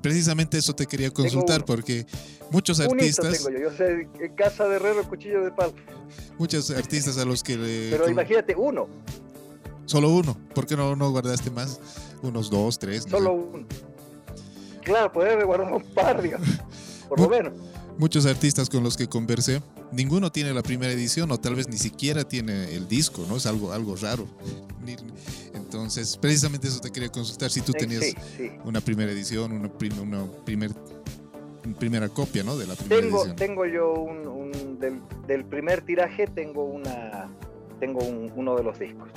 precisamente eso te quería consultar porque muchos artistas... Tengo yo, yo sé, en casa de herrero, cuchillo de palo. Muchos artistas a los que le... Pero imagínate, uno. Solo uno. ¿Por qué no, no guardaste más? Unos dos, tres. Solo uno. Claro, puedes guardar un par, digamos, por lo menos. Muchos artistas con los que conversé, ninguno tiene la primera edición o tal vez ni siquiera tiene el disco, ¿no? Es algo, algo raro. Entonces, precisamente eso te quería consultar, si tú tenías una primera edición, una, una primer, primera copia, ¿no? De la primera tengo, edición. Tengo yo un, del, primer tiraje, tengo una tengo uno de los discos.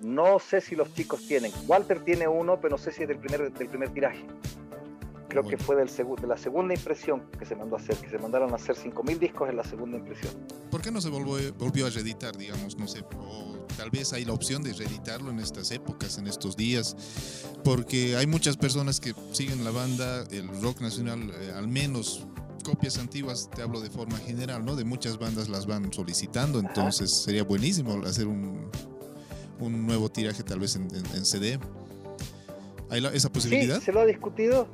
No sé si los chicos tienen. Walter tiene uno, pero no sé si es del primer, del primer tiraje. Creo que fue del de la segunda impresión que se mandó a hacer, que se mandaron a hacer 5.000 discos en la segunda impresión. ¿Por qué no se volvió, volvió a reeditar, digamos? No sé, o tal vez hay la opción de reeditarlo en estas épocas, en estos días, porque hay muchas personas que siguen la banda, el rock nacional, eh, al menos copias antiguas, te hablo de forma general, ¿no? De muchas bandas las van solicitando, entonces sería buenísimo hacer un, un nuevo tiraje tal vez en, CD. ¿Hay esa posibilidad? Sí, se lo ha discutido.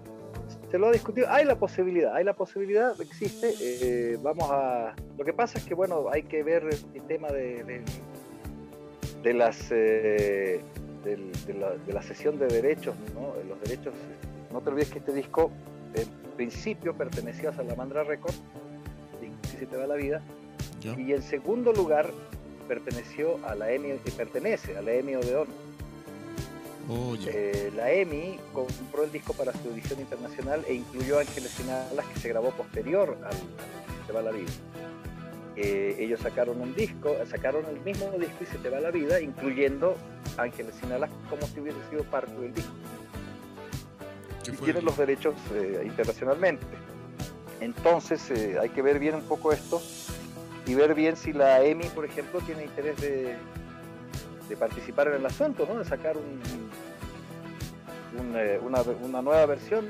Se lo ha discutido. Hay la posibilidad, hay la posibilidad, existe. Eh, vamos a. Lo que pasa es que, bueno, hay que ver el tema de, de, las. Eh, de, la, de, la, sesión de derechos, ¿no? Los derechos. No te olvides que este disco, en principio, pertenecía a Salamandra Records, si se te va la vida. Y en segundo lugar, perteneció a la EMI, que pertenece a la EMI Odeón. Oh, eh, la EMI compró el disco para su edición internacional e incluyó Ángeles Finalas que se grabó posterior al, Se va la vida. Eh, ellos sacaron un disco, sacaron el mismo disco y Se te va la vida, incluyendo Ángeles Finalas como si hubiese sido parte del disco. Y tienen los derechos eh, internacionalmente. Entonces hay que ver bien un poco esto y ver bien si la EMI, por ejemplo, tiene interés de, participar en el asunto, ¿no? de sacar un, eh, una, nueva versión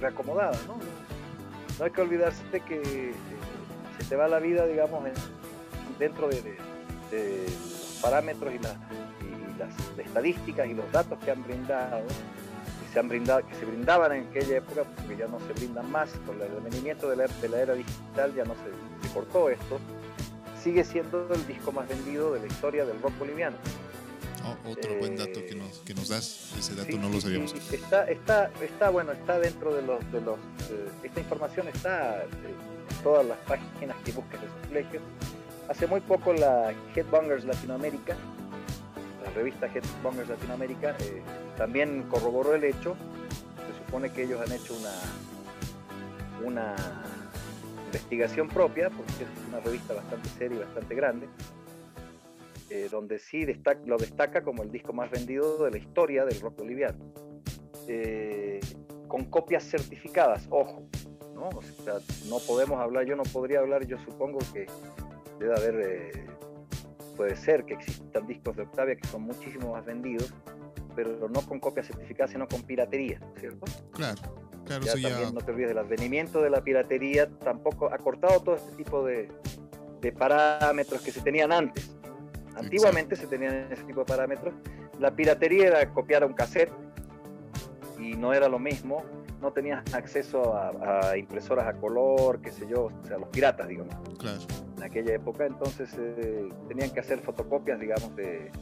reacomodada. ¿no? no hay que olvidarse de que eh, se te va la vida, digamos, dentro de, los parámetros y, las estadísticas y los datos que han brindado se han brindado, que se brindaban en aquella época, porque ya no se brindan más, con el advenimiento de la, de la era digital ya no se, se cortó esto, sigue siendo el disco más vendido de la historia del rock boliviano. Oh, otro buen dato que nos, que nos das, ese dato no lo sabíamos. está, está, está, bueno, está dentro de los, de los eh, esta información está en todas las páginas que busques de su colegio. Hace muy poco la Headbangers Latinoamérica, la revista Headbangers Latinoamérica, eh, también corroboró el hecho. Se supone que ellos han hecho una, una investigación propia, porque es una revista bastante seria y bastante grande, eh, donde sí lo destaca como el disco más vendido de la historia del rock boliviano. Eh, con copias certificadas, ojo, ¿no? no podemos hablar, yo no podría hablar, yo supongo que debe haber, eh, puede ser que existan discos de Octavia que son muchísimo más vendidos, pero no con copias certificadas, sino con piratería, ¿cierto? Claro. Claro, ya también no te olvides del advenimiento de la piratería, tampoco ha cortado todo este tipo de, parámetros que se tenían antes. Antiguamente se tenían ese tipo de parámetros. La piratería era copiar a un cassette y no era lo mismo. No tenías acceso a, impresoras a color, qué sé yo, o sea, los piratas, digamos. Claro. En aquella época, entonces eh, tenían que hacer fotocopias, digamos, de,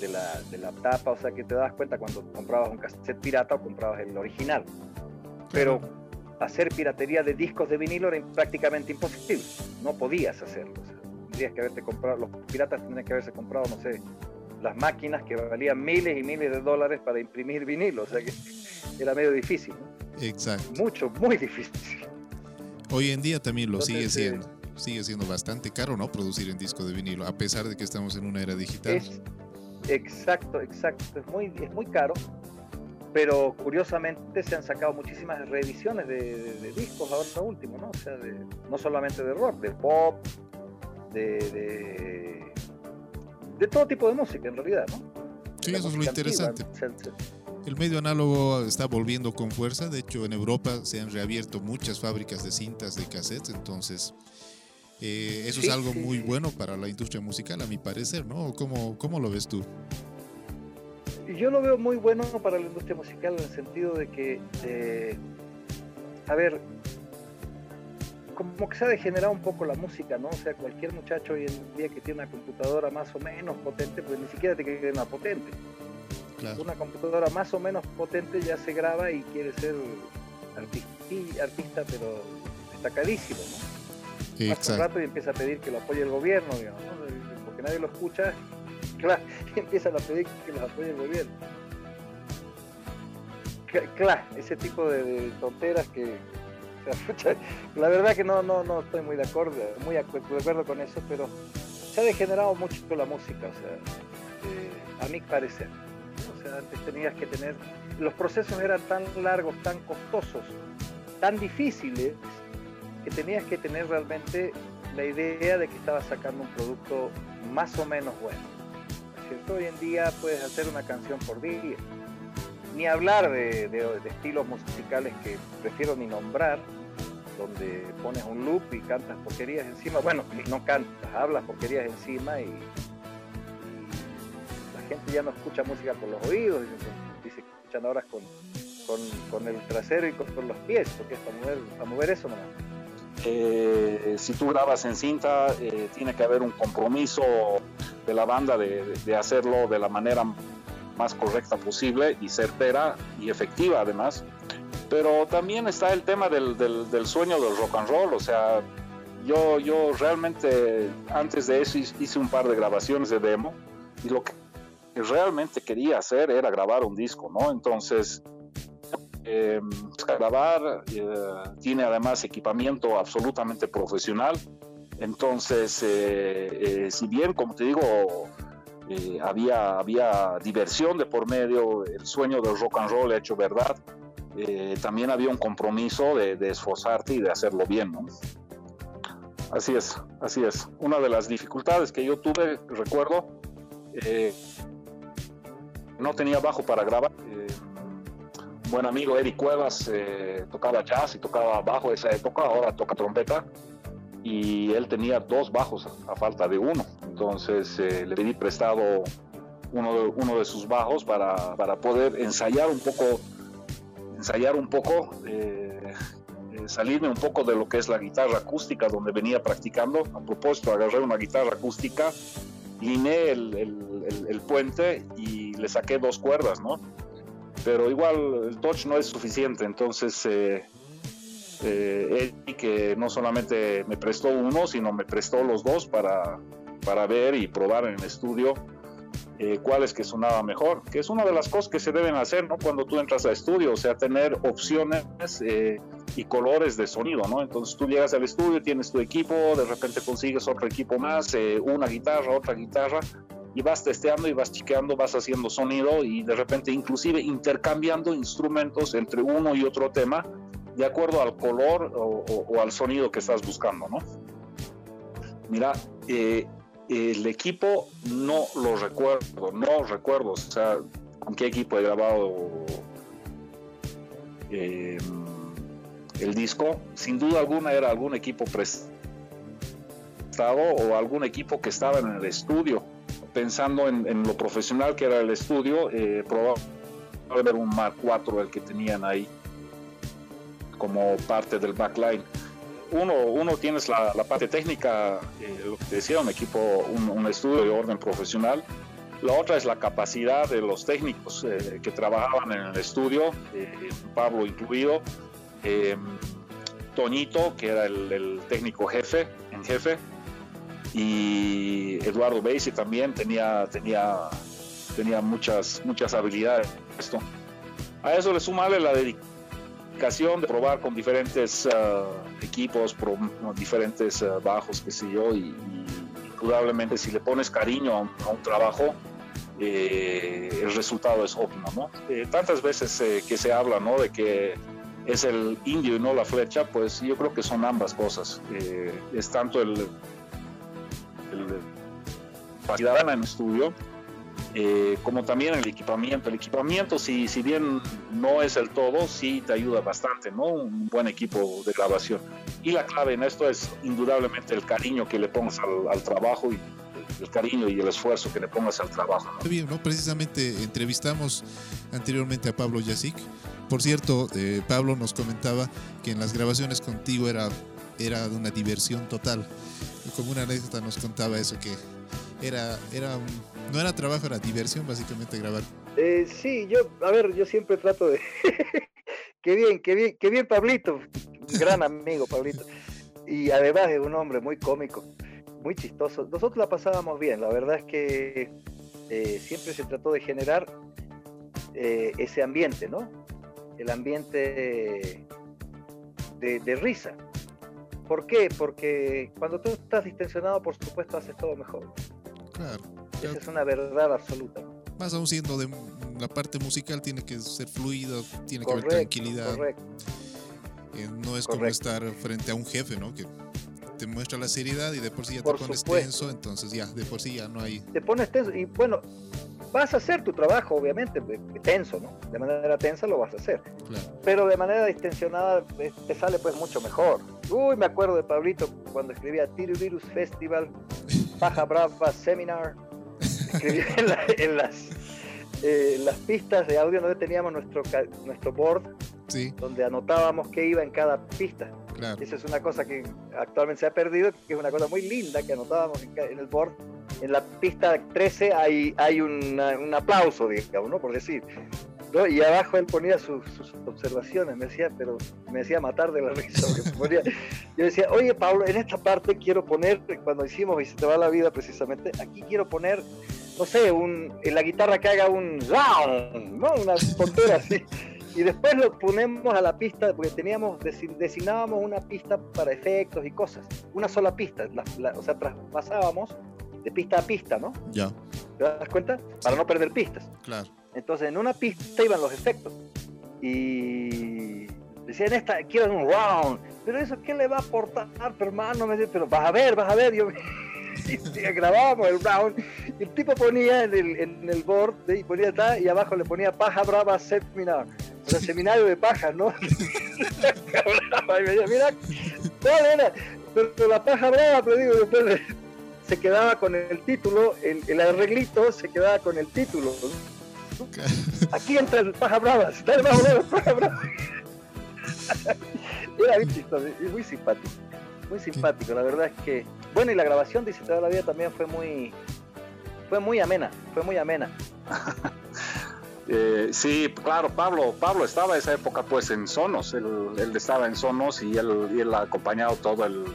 de la, de la tapa, o sea que te das cuenta cuando comprabas un cassette pirata o comprabas el original pero hacer piratería de discos de vinilo era prácticamente imposible, no podías hacerlo. tendrías que haberte comprado, los piratas tendrían que haberse comprado, no sé, las máquinas que valían miles y miles de dólares para imprimir vinilo, o sea que era medio difícil. Exacto. Mucho, muy difícil. Hoy en día también lo sigue siendo. sigue siendo bastante caro, ¿no? Producir en disco de vinilo, a pesar de que estamos en una era digital. exacto, exacto. Es muy, es muy caro pero curiosamente se han sacado muchísimas reediciones de, discos ahora último, ¿no? O sea, no solamente de rock, de pop, de, de, todo tipo de música en realidad, ¿no? Sí, eso es lo interesante. El medio análogo está volviendo con fuerza, de hecho en Europa se han reabierto muchas fábricas de cintas, de cassettes, entonces eh, eso es algo muy bueno para la industria musical, a mi parecer, ¿no? ¿Cómo, cómo lo ves tú? Yo lo veo muy bueno para la industria musical en el sentido de que, eh, a ver, como que se ha degenerado un poco la música, ¿no? O sea, cualquier muchacho hoy en día que tiene una computadora más o menos potente, pues ni siquiera te quiere una potente. Una computadora más o menos potente ya se graba y quiere ser artista, artista pero destacadísimo, ¿no? Exacto. un rato y empieza a pedir que lo apoye el gobierno, digamos, porque nadie lo escucha, claro, empiezan a pedir que los apoye el gobierno. Claro, ese tipo de tonteras que, la verdad que no, no, no estoy muy de acuerdo, muy de acuerdo con eso, pero se ha degenerado mucho la música, eh, a mi parecer. O sea, antes tenías que tener, los procesos eran tan largos, tan costosos, tan difíciles, que tenías que tener realmente la idea de que estabas sacando un producto más o menos bueno. Hoy en día puedes hacer una canción por día. Ni hablar de, estilos musicales que prefiero ni nombrar, donde pones un loop y cantas porquerías encima. Bueno, no cantas, hablas porquerías encima y, la gente ya no escucha música con los oídos, dice, que escuchan ahora con, con, el trasero y con, los pies, porque es para mover, para mover eso nomás. Eh, si tú grabas en cinta, eh, tiene que haber un compromiso de la banda de, de, hacerlo de la manera más correcta posible y certera y efectiva además. Pero también está el tema del, del, sueño del rock and roll, o sea, yo, yo realmente antes de eso hice un par de grabaciones de demo y lo que realmente quería hacer era grabar un disco, ¿no? Entonces, eh, grabar eh, tiene además equipamiento absolutamente profesional, entonces, eh, si bien, como te digo, había, había diversión de por medio, el sueño del rock and roll hecho verdad, eh, también había un compromiso de, esforzarte y de hacerlo bien, ¿no? Así es, así es. Una de las dificultades que yo tuve, recuerdo, eh, no tenía bajo para grabar. Eh, buen amigo Eric Cuevas tocaba jazz y tocaba bajo esa época, ahora toca trompeta. Y él tenía dos bajos a, falta de uno. Entonces le pedí prestado uno de, sus bajos para, poder ensayar un poco ensayar un poco, eh, eh, salirme un poco de lo que es la guitarra acústica donde venía practicando. A propósito, agarré una guitarra acústica, liné el, puente y le saqué dos cuerdas, ¿no? Pero igual el touch no es suficiente, entonces eh, eh, que no solamente me prestó uno, sino me prestó los dos para, para ver y probar en el estudio eh, cuál es que sonaba mejor, que es una de las cosas que se deben hacer ¿no? cuando tú entras a estudio, o sea, tener opciones eh, y colores de sonido, ¿no? Entonces tú llegas al estudio, tienes tu equipo, de repente consigues otro equipo más, eh, una guitarra, otra guitarra, y vas testeando y vas chequeando, vas haciendo sonido y de repente inclusive intercambiando instrumentos entre uno y otro tema de acuerdo al color o, al sonido que estás buscando, ¿no? Mira, eh, el equipo no lo recuerdo, no recuerdo, o sea, con qué equipo he grabado eh, el disco. Sin duda alguna era algún equipo prestado o algún equipo que estaba en el estudio. Pensando en, lo profesional que era el estudio, eh, probablemente era un Mark 4 el que tenían ahí como parte del backline uno, uno tienes la, parte técnica, eh, lo que decía, un equipo, un, estudio de orden profesional. La otra es la capacidad de los técnicos eh, que trabajaban en el estudio, eh, Pablo incluido, Toñito, que era el, técnico jefe, en jefe, y Eduardo Beisi también tenía, tenía, tenía muchas, muchas habilidades. Esto. A eso le sumale la dedicación de probar con diferentes uh, equipos, diferentes uh, bajos, qué sé yo, y, indudablemente si le pones cariño a un, trabajo, eh, el resultado es óptimo, ¿no? Eh, tantas veces eh, que se habla, ¿no? De que es el indio y no la flecha, pues yo creo que son ambas cosas. es tanto el, el, el en estudio, eh, como también el equipamiento. El equipamiento, si, si bien no es el todo, sí te ayuda bastante, ¿no? Un buen equipo de grabación. Y la clave en esto es indudablemente el cariño que le pongas al, trabajo y cariño y el esfuerzo que le pongas al trabajo. Bien, ¿no? Precisamente entrevistamos anteriormente a Pablo Yasic. Por cierto, eh, Pablo nos comentaba que en las grabaciones contigo era, era una diversión total. Como una anécdota nos contaba eso, que era, era no era trabajo, era diversión básicamente grabar. Eh, sí, yo, a ver, yo siempre trato de... qué bien, qué bien, qué bien Pablito, gran amigo Pablito. Y además es un hombre muy cómico, muy chistoso. Nosotros la pasábamos bien, la verdad es que eh, siempre se trató de generar eh, ese ambiente, ¿no? El ambiente de, de risa. ¿Por qué? Porque cuando tú estás distensionado, por supuesto, haces todo mejor. Claro. Esa es una verdad absoluta. Más aún siendo de la parte musical, tiene que ser fluido, tiene que haber tranquilidad. Correcto. Eh, no es como estar frente a un jefe, ¿no? Que te muestra la seriedad y de por sí ya te pones tenso, entonces ya, de por sí ya no hay. Te pones tenso y bueno, vas a hacer tu trabajo, obviamente, tenso, ¿no? De manera tensa lo vas a hacer. Claro. Pero de manera distensionada eh, te sale pues mucho mejor. Uy, me acuerdo de Pablito cuando escribía Tiruvirus Festival, Paja Brava Seminar. Escribía en, las, eh, las pistas de audio donde teníamos nuestro, nuestro board, sí. donde anotábamos qué iba en cada pista. Claro. Esa es una cosa que actualmente se ha perdido, que es una cosa muy linda que anotábamos en, en el board. En la pista 13 hay, hay una, un aplauso, digamos, ¿no? Por decir. ¿no? Y abajo él ponía sus, sus, observaciones, me decía, pero me decía matar de la risa. Ponía, yo decía, oye Pablo, en esta parte quiero poner, cuando hicimos Y se te va la vida precisamente, aquí quiero poner, no sé, un, en la guitarra que haga un round, ¿no? Una tontera así y después lo ponemos a la pista, porque teníamos, designábamos una pista para efectos y cosas, una sola pista, la, la, o sea, traspasábamos de pista a pista, ¿no? Ya. ¿Te das cuenta? Para no perder pistas. Claro. Entonces, en una pista iban los efectos. Y decían, esta, quiero un round. Pero eso, ¿qué le va a aportar, hermano? Me dice, pero vas a ver, vas a ver. Yo y grabábamos el round y el tipo ponía en el, en el board y ponía tal, y abajo le ponía paja brava seminar o sea, seminario de paja, ¿no? y me decía, mira, ¿cuál era? Pero, la paja brava, pero digo, después se quedaba con el título, el, el arreglito se quedaba con el título. ¿no? Aquí entra el paja brava, está el paja brava. Era bien chistoso muy simpático, muy simpático, la verdad es que, bueno, y la grabación de Toda la Vida también fue muy, fue muy amena, fue muy amena. Eh, sí, claro, Pablo, Pablo estaba en esa época pues en Sonos, él, él estaba en Sonos y él, y él, ha acompañado todo, el,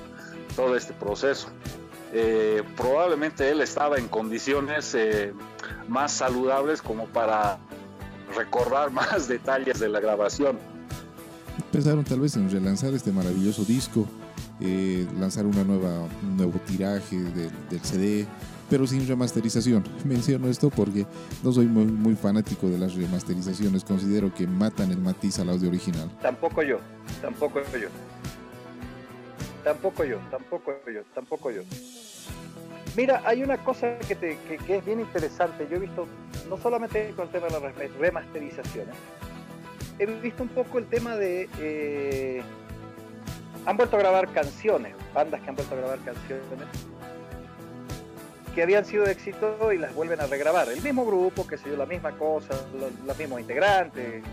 todo este proceso. Eh, probablemente él estaba en condiciones eh, más saludables como para recordar más detalles de la grabación. Pensaron tal vez en relanzar este maravilloso disco, eh, lanzar una nueva, un nuevo tiraje de, del CD, pero sin remasterización. Menciono esto porque no soy muy, muy, fanático de las remasterizaciones, considero que matan el matiz al audio original. Tampoco yo, tampoco yo. Tampoco yo, tampoco yo, tampoco yo. Mira, hay una cosa que, que, que es bien interesante. Yo he visto, no solamente con el tema de las remasterizaciones, he visto un poco el tema de... Eh, han vuelto a grabar canciones, bandas que han vuelto a grabar canciones que habían sido de éxito y las vuelven a regrabar. El mismo grupo, qué sé yo, la misma cosa, los, los mismos integrantes,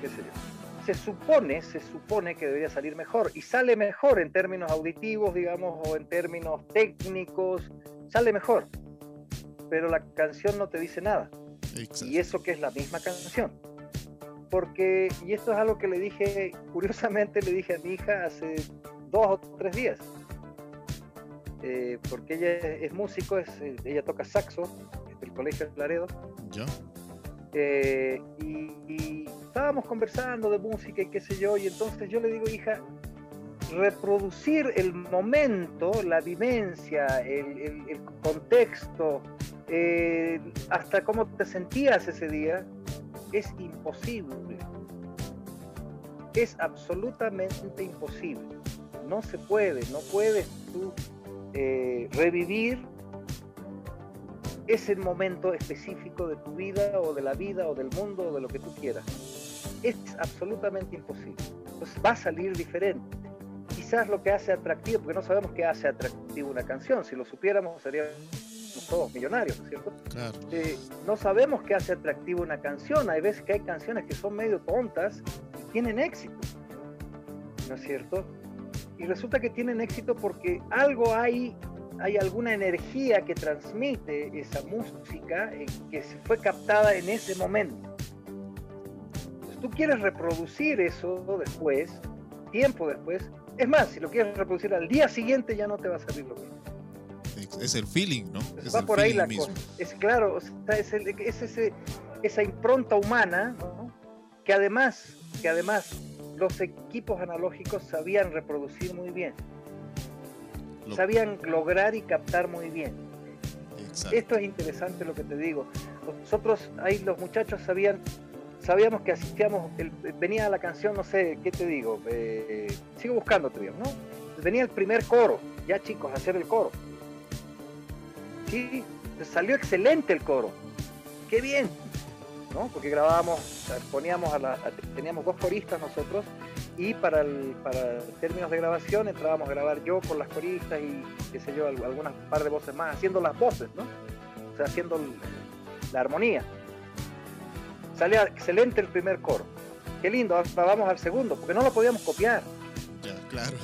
qué sé yo. Se supone, se supone que debería salir mejor y sale mejor en términos auditivos, digamos, o en términos técnicos, sale mejor. Pero la canción no te dice nada. Exacto. Y eso que es la misma canción. Porque, y esto es algo que le dije, curiosamente le dije a mi hija hace dos o tres días eh, porque ella es músico, es, eh, ella toca saxo del Colegio de Laredo. ¿Ya? Eh, y, y, estábamos conversando de música y qué sé yo, y entonces yo le digo, hija, reproducir el momento, la vivencia, el, el, contexto, eh, hasta cómo te sentías ese día, es imposible. Es absolutamente imposible. No se puede, no puedes tú eh, revivir ese momento específico de tu vida o de la vida o del mundo o de lo que tú quieras. Es absolutamente imposible. Entonces va a salir diferente. Quizás lo que hace atractivo, porque no sabemos qué hace atractivo una canción, si lo supiéramos sería todos millonarios, ¿no es cierto? Eh, no sabemos qué hace atractivo una canción. Hay veces que hay canciones que son medio tontas y tienen éxito, ¿no es cierto? Y resulta que tienen éxito porque algo hay, hay alguna energía que transmite esa música eh, que fue captada en ese momento. Tú quieres reproducir eso después, tiempo después, es más, si lo quieres reproducir al día siguiente ya no te va a salir lo mismo. Es el feeling, ¿no? va por ahí la cosa. Es claro, es, ese, esa impronta humana, que además, que además los equipos analógicos sabían reproducir muy bien. Sabían lograr y captar muy bien. Esto es interesante lo que te digo. Nosotros ahí los muchachos sabían sabíamos que hacíamos, venía la canción, no sé, ¿qué te digo? Eh, sigo buscando, ¿no? Venía el primer coro, ya chicos, hacer el coro. Sí, salió excelente el coro. Qué bien, ¿no? Porque grabábamos, poníamos a la, teníamos dos coristas nosotros y para, para términos de grabación entrábamos a grabar yo con las coristas y qué sé yo, algunas par de voces más, haciendo las voces, ¿no? O sea, haciendo la armonía. Salía excelente el primer coro. Qué lindo, ahora vamos al segundo, porque no lo podíamos copiar. Ya, claro.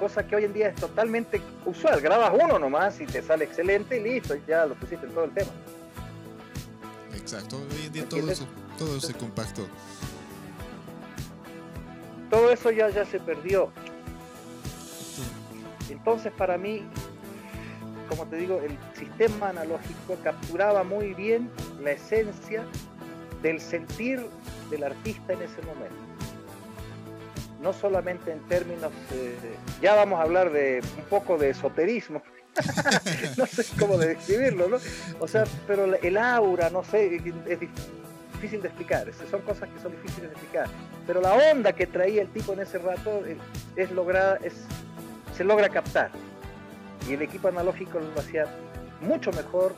Cosa que hoy en día es totalmente usual. Grabas uno nomás y te sale excelente y listo, ya lo pusiste en todo el tema. Exacto, hoy en día todo eso, todo se compactó. Todo eso ya, ya se perdió. Entonces para mí como te digo, el sistema analógico capturaba muy bien la esencia del sentir del artista en ese momento. No solamente en términos, eh, ya vamos a hablar de un poco de esoterismo, no sé cómo describirlo, ¿no? O sea, pero el aura, no sé, es difícil de explicar, son cosas que son difíciles de explicar, pero la onda que traía el tipo en ese rato es, es lograda, es, se logra captar y el equipo analógico lo hacía mucho mejor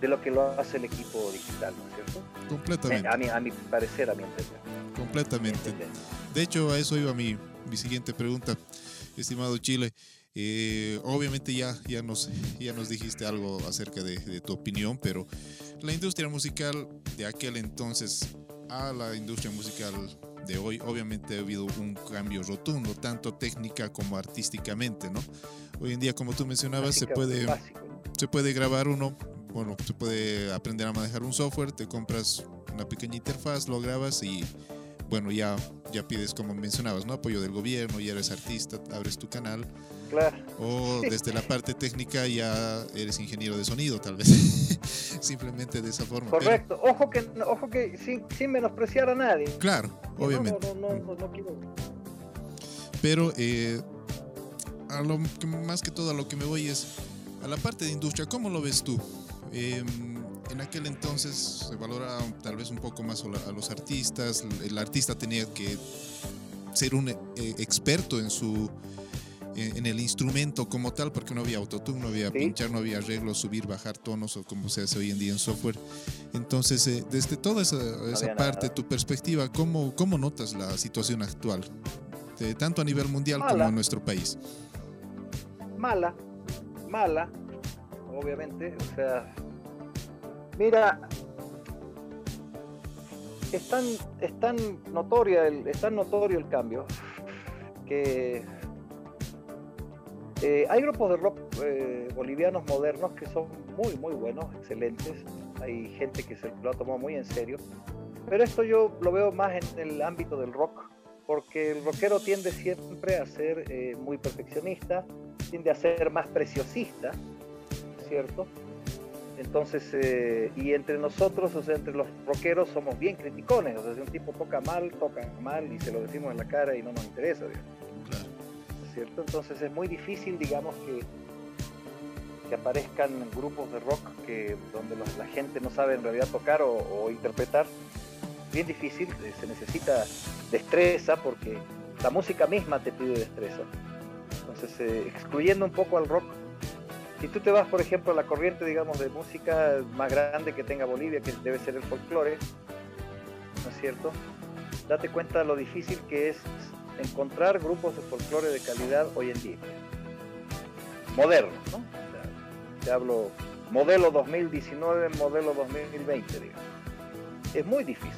de lo que lo hace el equipo digital, ¿no es cierto? Completamente. A mi, a mi parecer, a mi entender. Completamente. De hecho, a eso iba mi, mi siguiente pregunta, estimado Chile. Eh, obviamente ya, ya, nos, ya nos dijiste algo acerca de, de, tu opinión, pero la industria musical de aquel entonces a la industria musical de hoy, obviamente ha habido un cambio rotundo, tanto técnica como artísticamente, ¿no? Hoy en día, como tú mencionabas, se puede, se puede grabar uno, bueno, se puede aprender a manejar un software, te compras una pequeña interfaz, lo grabas y bueno, ya, ya pides, como mencionabas, ¿no? Apoyo del gobierno, ya eres artista, abres tu canal. Claro. O desde la parte técnica ya eres ingeniero de sonido, tal vez. Simplemente de esa forma. Correcto. Ojo que, ojo que sin, sin, menospreciar a nadie. Claro, obviamente. No, no, no, no, quiero. Pero eh, a lo más que todo a lo que me voy es a la parte de industria. ¿Cómo lo ves tú? Em, en aquel entonces se valoraba tal vez un poco más a los artistas. El artista tenía que ser un eh, experto en su en el instrumento como tal, porque no había autotune, no había pinchar, no había arreglos, subir, bajar tonos o como se hace hoy en día en software. Entonces, eh, desde toda esa, esa parte, tu perspectiva, ¿cómo, ¿cómo notas la situación actual? De, tanto a nivel mundial como en nuestro país mala, mala, obviamente, o sea, mira, es tan, es tan notoria el, es tan notorio el cambio que eh, hay grupos de rock eh, bolivianos modernos que son muy muy buenos, excelentes. Hay gente que se lo ha tomado muy en serio. Pero esto yo lo veo más en el ámbito del rock, porque el rockero tiende siempre a ser eh, muy perfeccionista, tiende a ser más preciosista, ¿cierto? Entonces, y entre nosotros, o sea, entre los rockeros somos bien criticones, o sea, si un tipo toca mal, toca mal y se lo decimos en la cara y no nos interesa, Entonces es muy difícil, digamos, que, que aparezcan grupos de rock que, donde la gente no sabe en realidad tocar o, interpretar. Bien difícil, eh, se necesita destreza porque la música misma te pide destreza. Entonces, eh, excluyendo un poco al rock, si tú te vas, por ejemplo, a la corriente, digamos, de música más grande que tenga Bolivia, que debe ser el folclore, ¿no es cierto? Date cuenta lo difícil que es encontrar grupos de folclore de calidad hoy en día. Modernos, ¿no? te hablo modelo 2019, modelo 2020, digamos. Es muy difícil.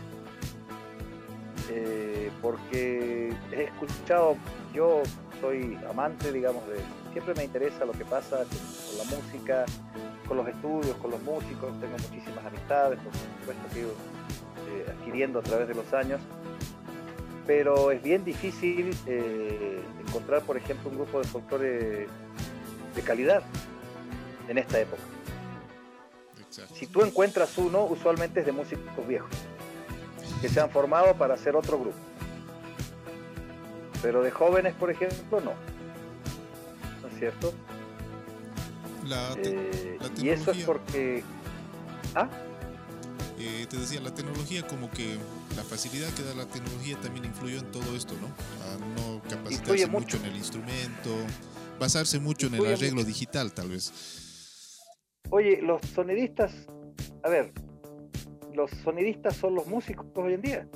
Eh, porque he escuchado, yo soy amante, digamos, de, siempre me interesa lo que pasa con, la música, con los estudios, con los músicos, tengo muchísimas amistades, por supuesto que he ido eh, adquiriendo a través de los años, pero es bien difícil eh, encontrar, por ejemplo, un grupo de folclore de calidad en esta época. Si tú encuentras uno, usualmente es de músicos viejos, que se han formado para hacer otro grupo. Pero de jóvenes, por ejemplo, no. ¿No es cierto? Eh, y eso es porque... ¿Ah? Eh, te decía, la tecnología como que la facilidad que da la tecnología también influyó en todo esto, ¿no? A no capacitarse mucho. en el instrumento, basarse mucho en el arreglo digital, tal vez. Oye, los sonidistas, a ver, los sonidistas son los músicos hoy en día.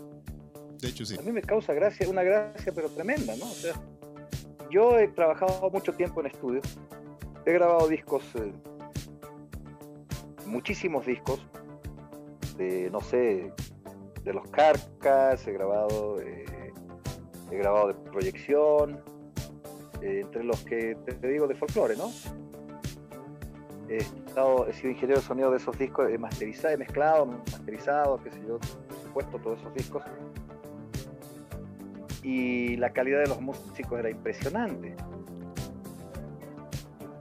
De hecho, sí. A mí me causa gracia, una gracia, pero tremenda, ¿no? O sea, yo he trabajado mucho tiempo en estudio, he grabado discos, eh, muchísimos discos, de, no sé, de los Carcas, he grabado, eh, he grabado de proyección, eh, entre los que te digo de folclore, ¿no? he, estado, he sido ingeniero de sonido de esos discos, he masterizado, he mezclado, masterizado, qué sé yo, por supuesto, todos esos discos. Y la calidad de los músicos era impresionante.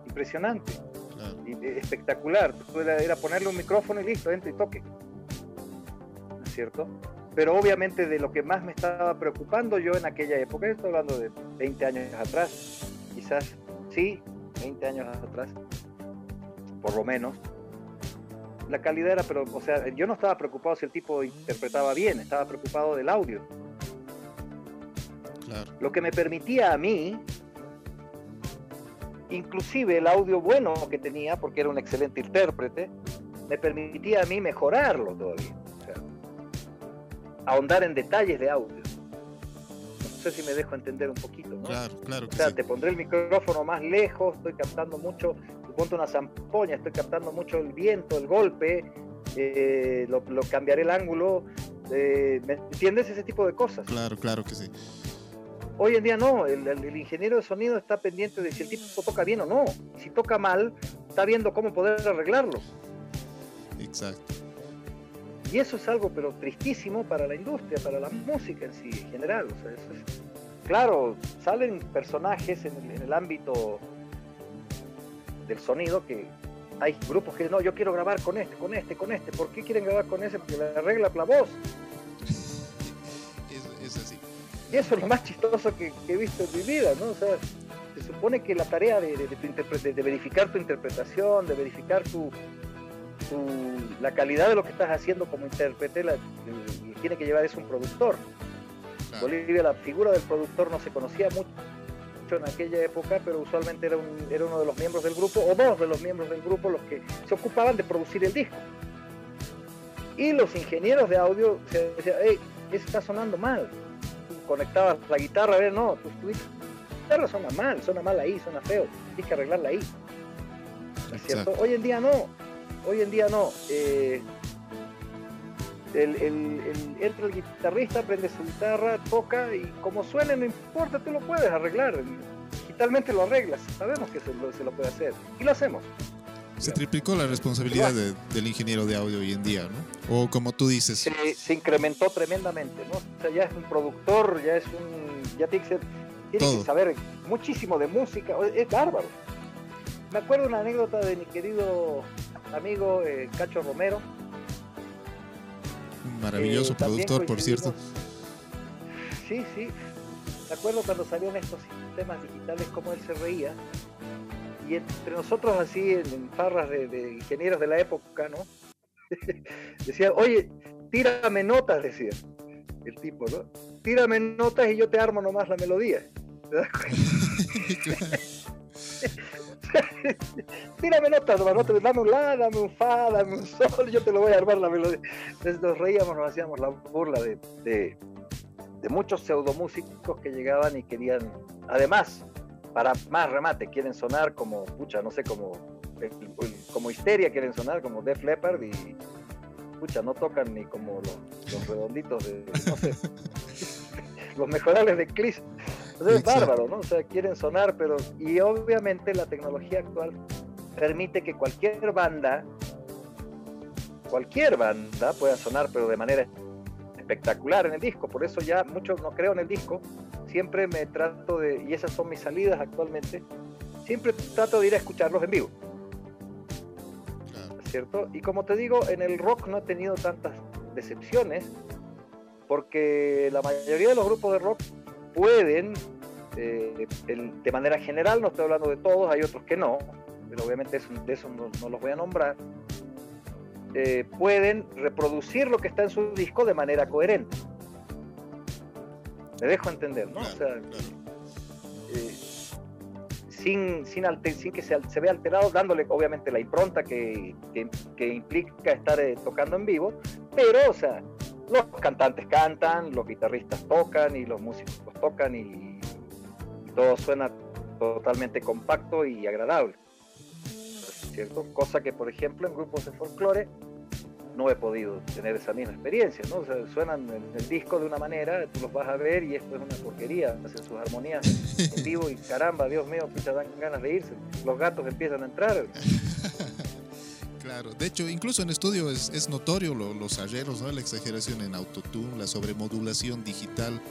Impresionante. Y, eh, espectacular. Era, era, ponerle un micrófono y listo, entre y toque. ¿No es cierto? Pero obviamente de lo que más me estaba preocupando yo en aquella época, estoy hablando de 20 años atrás, quizás, sí, 20 años atrás, por lo menos. La calidad era, pero, o sea, yo no estaba preocupado si el tipo interpretaba bien, estaba preocupado del audio. Lo que me permitía a mí, inclusive el audio bueno que tenía, porque era un excelente intérprete, me permitía a mí mejorarlo todavía. Ahondar en detalles de audio. No sé si me dejo entender un poquito, ¿no? Claro, claro. o sea, te pondré el micrófono más lejos, estoy captando mucho ponte una zampoña, estoy captando mucho el viento, el golpe, eh, lo, cambiaré el ángulo, eh, ¿me entiendes? Ese tipo de cosas. Claro, claro que sí. Hoy en día no, el, ingeniero de sonido está pendiente de si el tipo toca bien o no. Si toca mal, está viendo cómo poder arreglarlo. Exacto. Y eso es algo pero tristísimo para la industria, para la música en sí, en general. claro, salen personajes en el ámbito del sonido que hay grupos que no, yo quiero grabar con este, con este, con este. ¿Por qué quieren grabar con ese? Porque le arregla la voz. es, así. Y eso es lo más chistoso que, he visto en mi vida, ¿no? O sea, se supone que la tarea de, de, verificar tu interpretación, de verificar tu, la calidad de lo que estás haciendo como intérprete, la, tiene que llevar es un productor. En Bolivia la figura del productor no se conocía mucho en aquella época, pero usualmente era, era uno de los miembros del grupo, o dos de los miembros del grupo, los que se ocupaban de producir el disco. Y los ingenieros de audio se decían, hey, ese está sonando mal. conectabas la guitarra, a ver, no, tu, tu guitarra suena mal, suena mal ahí, suena feo, tienes que arreglarla ahí. ¿Es cierto? Hoy en día no, hoy en día no. Eh, el, entra el guitarrista, prende su guitarra, toca y como suene no importa, tú lo puedes arreglar. Digitalmente lo arreglas, sabemos que se lo, puede hacer y lo hacemos. Se triplicó la responsabilidad del ingeniero de audio hoy en día, ¿no? O como tú dices. Se, incrementó tremendamente, ¿no? O sea, ya es un productor, ya es un. Ya tiene que, ser, tiene que saber muchísimo de música, es bárbaro. Me acuerdo una anécdota de mi querido amigo eh, Cacho Romero, maravilloso eh, productor, por cierto. Sí, sí. Me acuerdo cuando salieron estos sistemas digitales, cómo él se reía. Y entre nosotros, así, en, farras de, ingenieros de la época, ¿no? decía, oye, tírame notas, decía el tipo, ¿no? Tírame notas y yo te armo nomás la melodía. ¿Te das cuenta? Tírame notas, dame un la, dame un fa, dame un sol, yo te lo voy a armar la melodía. Entonces nos reíamos, nos hacíamos la burla de, de, muchos pseudomúsicos que llegaban y querían, además, para más remate, quieren sonar como, pucha, no sé, como como Histeria quieren sonar, como Def Leppard y, escucha, no tocan ni como los, redonditos de, no sé, los mejorables de Clis. Es bárbaro, ¿no? O sea, quieren sonar, pero. Y obviamente la tecnología actual permite que cualquier banda, cualquier banda pueda sonar, pero de manera espectacular en el disco. Por eso ya mucho no creo en el disco. Siempre me trato de, y esas son mis salidas actualmente, siempre trato de ir a escucharlos en vivo. ¿Cierto? Y como te digo, en el rock no he tenido tantas decepciones, porque la mayoría de los grupos de rock pueden, eh, de manera general, no estoy hablando de todos, hay otros que no, pero obviamente de eso no, los voy a nombrar, eh, pueden reproducir lo que está en su disco de manera coherente. Me dejo entender, ¿no? o sea, eh, sin, sin, sin, que se, se, vea alterado, dándole obviamente la impronta que, que, implica estar tocando en vivo, pero, o sea, los cantantes cantan, los guitarristas tocan y los músicos tocan y, todo suena totalmente compacto y agradable. ¿Cierto? Cosa que, por ejemplo, en grupos de folclore no he podido tener esa misma experiencia, ¿no? suenan en el disco de una manera, tú los vas a ver y esto es una porquería, hacen sus armonías en vivo y caramba, Dios mío, te dan ganas de irse, los gatos empiezan a entrar. Claro, de hecho, incluso en estudio es, notorio los arreglos, ¿no? la exageración en autotune, la sobremodulación digital.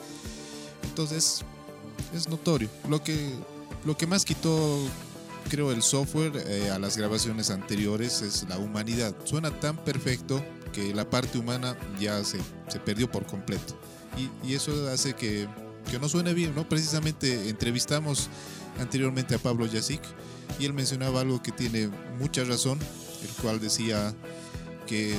Entonces, es notorio. Lo que, lo que más quitó, creo, el software eh, a las grabaciones anteriores es la humanidad. Suena tan perfecto que la parte humana ya se, se perdió por completo. Y, y eso hace que, que, no suene bien, ¿no? Precisamente entrevistamos anteriormente a Pablo Yasik y él mencionaba algo que tiene mucha razón el cual decía que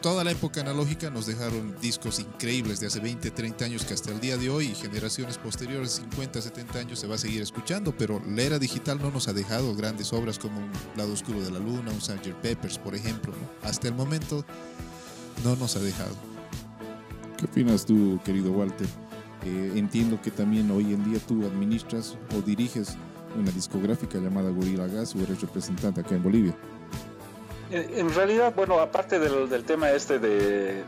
toda la época analógica nos dejaron discos increíbles de hace 20, 30 años que hasta el día de hoy y generaciones posteriores, 50, 70 años, se va a seguir escuchando, pero la era digital no nos ha dejado grandes obras como Un lado oscuro de la luna, un Sgt. Peppers, por ejemplo. Hasta el momento no nos ha dejado. ¿Qué opinas tú, querido Walter? Eh, entiendo que también hoy en día tú administras o diriges una discográfica llamada Gorilla Gas o representante acá en Bolivia. En realidad, bueno, aparte del, tema este de,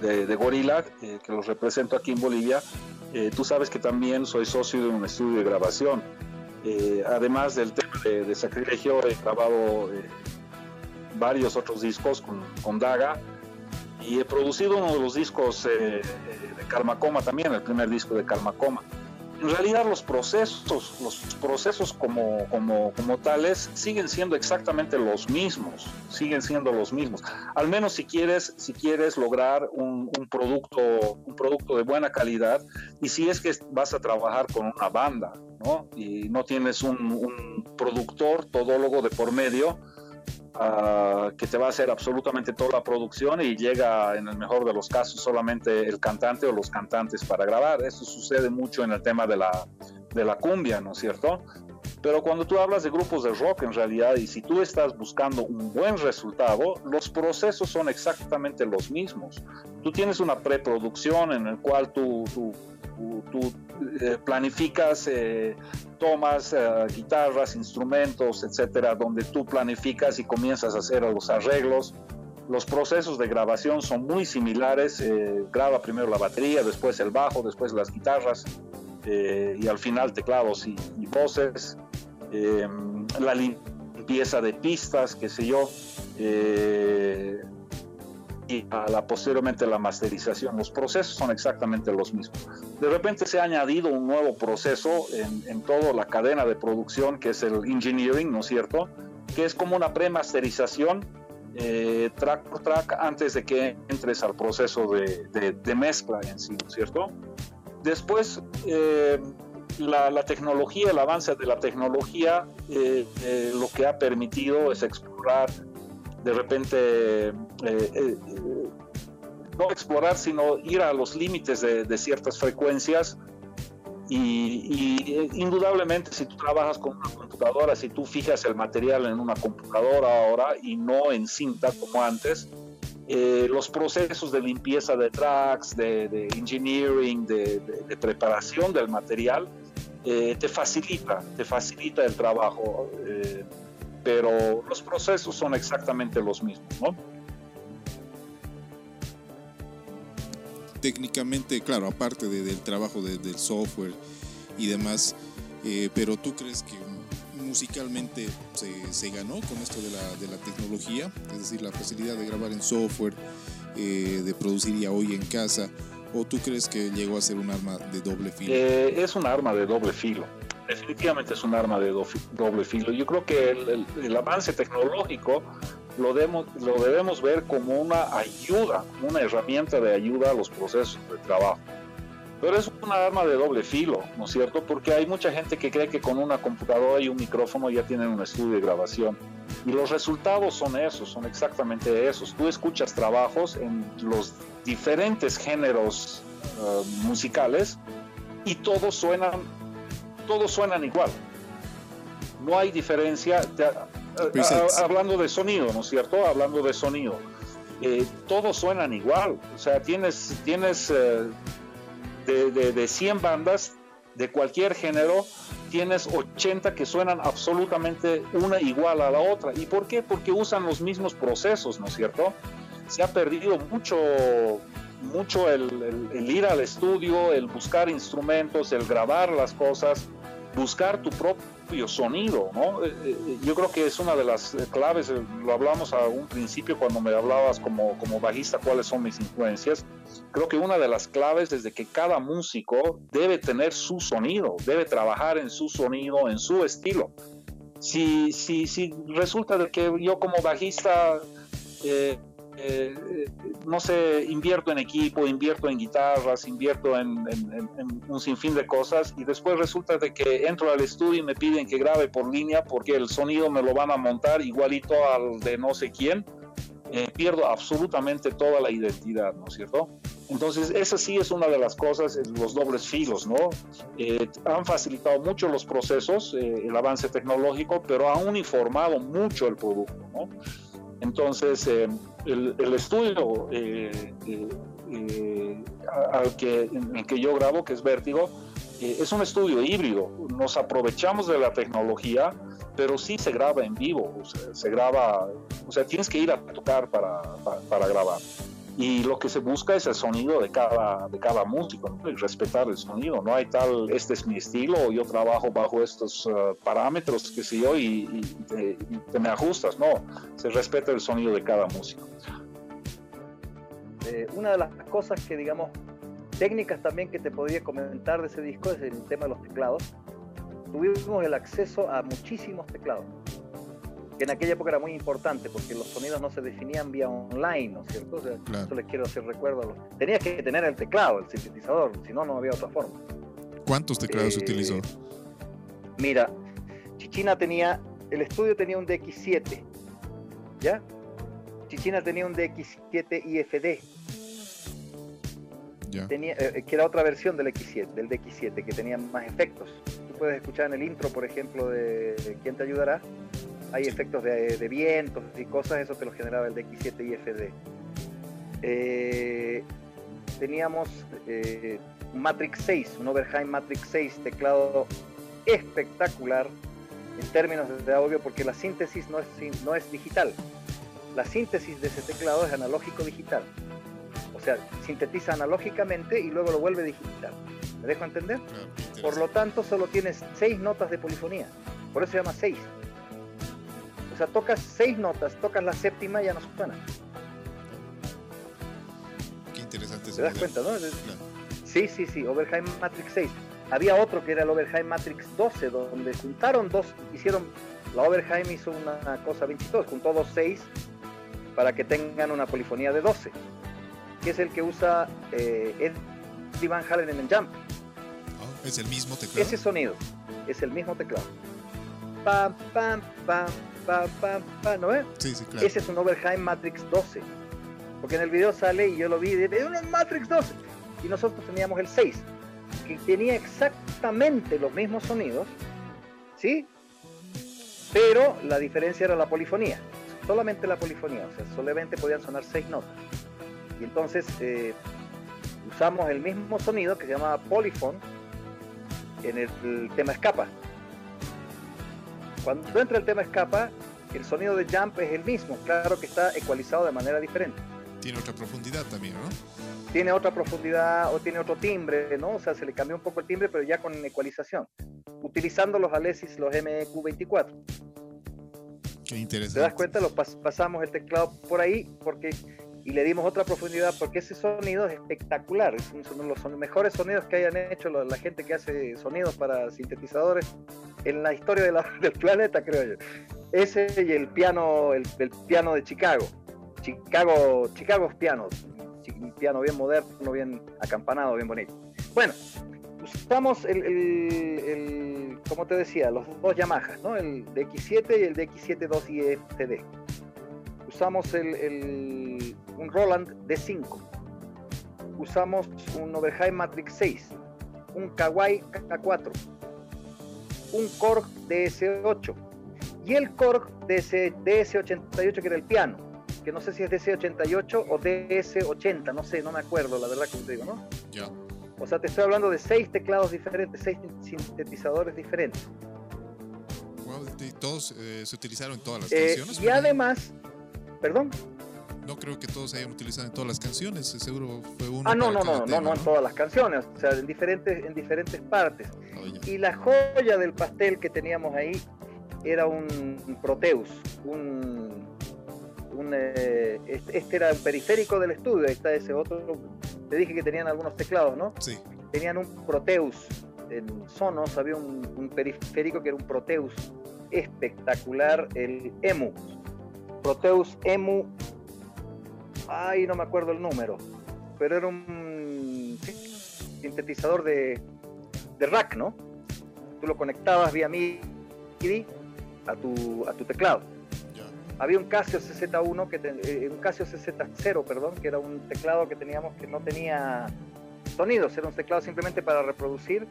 de, Gorila, eh, que los represento aquí en Bolivia, eh, tú sabes que también soy socio de un estudio de grabación. Eh, además del tema de, Sacrilegio, he grabado varios otros discos con, Daga y he producido uno de los discos de Coma también, el primer disco de Coma en realidad los procesos, los procesos como, como, como, tales siguen siendo exactamente los mismos, siguen siendo los mismos. Al menos si quieres, si quieres lograr un, un, producto, un producto de buena calidad y si es que vas a trabajar con una banda, ¿no? Y no tienes un, un productor, todólogo de por medio, que te va a hacer absolutamente toda la producción y llega en el mejor de los casos solamente el cantante o los cantantes para grabar. Eso sucede mucho en el tema de la, de la cumbia, ¿no es cierto? Pero cuando tú hablas de grupos de rock en realidad y si tú estás buscando un buen resultado, los procesos son exactamente los mismos. Tú tienes una preproducción en el cual tú, tú, tú, eh, planificas eh, tomas, eh, guitarras, instrumentos, etcétera, donde tú planificas y comienzas a hacer los arreglos. Los procesos de grabación son muy similares. graba primero la batería, después el bajo, después las guitarras y al final teclados y, y voces. La limpieza de pistas, qué sé yo, eh, y a la, posteriormente la masterización. Los procesos son exactamente los mismos. De repente se ha añadido un nuevo proceso en, en toda la cadena de producción, que es el engineering, ¿no es cierto? Que es como una premasterización eh, track por track antes de que entres al proceso de, de, mezcla en sí, ¿no es cierto? Después, eh, la, tecnología, el avance de la tecnología, eh, eh, lo que ha permitido es explorar de repente, eh, no explorar, sino ir a los límites de, ciertas frecuencias. Y, indudablemente si tú trabajas con una computadora, si tú fijas el material en una computadora ahora y no en cinta como antes, los procesos de limpieza de tracks, de, engineering, de, preparación del material, eh, te facilita, te facilita el trabajo. Eh, pero los procesos son exactamente los mismos, ¿no? Técnicamente, claro, aparte del trabajo del software y demás, eh, pero tú crees que musicalmente se, ganó con esto de la, de tecnología, es decir, la facilidad de grabar en software, eh, de producir ya hoy en casa, o tú crees que llegó a ser un arma de doble filo? Eh, es un arma de doble filo, definitivamente es un arma de doble filo. Yo creo que el, avance tecnológico lo debemos, ver como una ayuda, una herramienta de ayuda a los procesos de trabajo. Pero es una arma de doble filo, ¿no es cierto? Porque hay mucha gente que cree que con una computadora y un micrófono ya tienen un estudio de grabación. Y los resultados son esos, son exactamente esos. Tú escuchas trabajos en los diferentes géneros eh, musicales y todos suenan, todos suenan igual. No hay diferencia. Eh, hablando de sonido, ¿no es cierto? Hablando de sonido. Eh, todos suenan igual. O sea, tienes, tienes de, de, 100 bandas de cualquier género, tienes 80 que suenan absolutamente una igual a la otra. ¿Y por qué? Porque usan los mismos procesos, ¿no es cierto? Se ha perdido mucho, mucho el, el, ir al estudio, el buscar instrumentos, el grabar las cosas, buscar tu propio sonido, ¿no? Eh, eh, yo creo que es una de las claves, eh, lo hablamos a un principio cuando me hablabas como, como bajista, cuáles son mis influencias creo que una de las claves es de que cada músico debe tener su sonido, debe trabajar en su sonido, en su estilo. Si, si, si resulta de que yo como bajista, eh, eh, no sé, invierto en equipo, invierto en guitarras, invierto en, en, un sinfín de cosas y después resulta de que entro al estudio y me piden que grabe por línea porque el sonido me lo van a montar igualito al de no sé quién, eh, pierdo absolutamente toda la identidad, ¿no es cierto? Entonces, esa sí es una de las cosas, los dobles filos, ¿no? Eh, han facilitado mucho los procesos, el avance tecnológico, pero han uniformado mucho el producto, ¿no? Entonces, el, el, estudio al que, en el que yo grabo, que es Vértigo, es un estudio híbrido. Nos aprovechamos de la tecnología, pero sí se graba en vivo, o sea, se graba, o sea, tienes que ir a tocar para, para, grabar. Y lo que se busca es el sonido de cada, de cada músico, ¿no? respetar el sonido. No hay tal, este es mi estilo, yo trabajo bajo estos uh, parámetros, que sé yo, y, te, me ajustas. No, se respeta el sonido de cada músico. Eh, una de las cosas que, digamos, técnicas también que te podría comentar de ese disco es el tema de los teclados tuvimos el acceso a muchísimos teclados, que en aquella época era muy importante porque los sonidos no se definían vía online, ¿no es cierto? O sea, Eso les quiero hacer recuerdo. Tenías que tener el teclado, el sintetizador, si no, no había otra forma. ¿Cuántos teclados se utilizó? Eh, mira, Chichina tenía, el estudio tenía un DX7, ¿ya? Chichina tenía un DX7 IFD. Tenía, eh, que era otra versión del X7, del DX7, que tenía más efectos puedes escuchar en el intro, por ejemplo, de, ¿Quién te ayudará? Hay efectos de, vientos y cosas, eso te lo generaba el DX7 IFD. Eh, teníamos eh, Matrix 6, un Overheim Matrix 6, teclado espectacular en términos de audio, porque la síntesis no es, no es digital. La síntesis de ese teclado es analógico digital. O sea, sintetiza analógicamente y luego lo vuelve digital. ¿Me dejo entender? Por lo tanto, solo tienes seis notas de polifonía. Por eso se llama seis. O sea, tocas seis notas, tocas la séptima y ya no suena. Qué interesante. ¿Te das cuenta, no? Sí, sí, sí, Overheim Matrix 6. Había otro que era el Overheim Matrix 12, donde juntaron dos, hicieron, la Overheim hizo una cosa bien chistosa, juntó dos seis para que tengan una polifonía de 12, que es el que usa eh, Eddie Van Halen en el Jump. ¿Es el mismo teclado? Ese sonido, es el mismo teclado. Pam, pam, pam, ¿no ves? Sí, sí, claro. Ese es un Overheim Matrix 12. Porque en el video sale y yo lo vi, de un Matrix 12. Y nosotros teníamos el 6, que tenía exactamente los mismos sonidos, ¿sí? Pero la diferencia era la polifonía, solamente la polifonía, o sea, solamente podían sonar 6 notas. Y entonces eh, usamos el mismo sonido que se llamaba polyphone en el, tema escapa. Cuando entra el tema escapa, el sonido de Jump es el mismo, claro que está ecualizado de manera diferente. Tiene otra profundidad también, ¿no? Tiene otra profundidad o tiene otro timbre, ¿no? O sea, se le cambió un poco el timbre, pero ya con ecualización, utilizando los Alesis, los MEQ24. Qué interesante. ¿Te das cuenta? Lo pasamos el teclado por ahí porque y le dimos otra profundidad porque ese sonido es espectacular, es uno de los mejores sonidos que hayan hecho la, gente que hace sonidos para sintetizadores en la historia del planeta, creo yo. Ese y el piano, el, piano de Chicago, Chicago, Chicago piano, un piano bien moderno, bien acampanado, bien bonito. Bueno, usamos el, el, como te decía, los dos Yamahas, ¿no? El DX7 y el DX7 2IFTD usamos el, un Roland D5, usamos un Overheim Matrix 6, un Kawai K4, un Korg DS8 y el Korg DS, DS88 que era el piano, que no sé si es DS88 o DS80, no sé, no me acuerdo, la verdad que te digo, ¿no? Ya. O sea, te estoy hablando de seis teclados diferentes, seis sintetizadores diferentes. Wow, todos eh, se utilizaron en todas las eh, canciones. Y además, ¿Perdón? No creo que todos se hayan utilizado en todas las canciones, seguro fue uno. Ah, no, no, no, no, no, en todas las canciones, o sea, en diferentes, en diferentes partes. y la joya del pastel que teníamos ahí era un Proteus, un, un eh, este era un periférico del estudio, ahí está ese otro, te dije que tenían algunos teclados, ¿no? Sí. Tenían un Proteus, en Sonos había un, un periférico que era un Proteus espectacular, el EMU, Proteus Emu, ay, no me acuerdo el número, pero era un sintetizador de, de rack, ¿no? Tú lo conectabas vía MIDI a tu, a tu teclado. Había un Casio CZ1, que eh, un Casio CZ0, perdón, que era un teclado que teníamos que no tenía sonidos, era un teclado simplemente para reproducir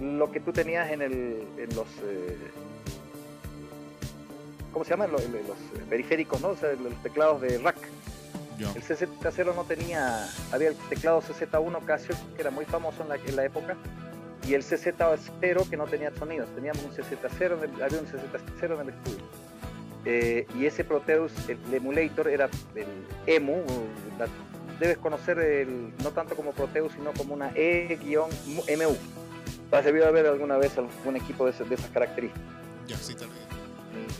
lo que tú tenías en, el, en los eh, ¿cómo se llaman? Los, periféricos, ¿no? O sea, los teclados de rack. El CZ0 no tenía, había el teclado CZ1 Casio, que era muy famoso en la, en la época, y el CZ0 que no tenía sonidos. Teníamos un CZ0, había un CZ0 en el estudio. Eh, y ese Proteus, el, emulator, era el EMU, debes conocer el, no tanto como Proteus, sino como una E-MU. Has debido haber alguna vez algún equipo de, de esas características. Ya, sí, también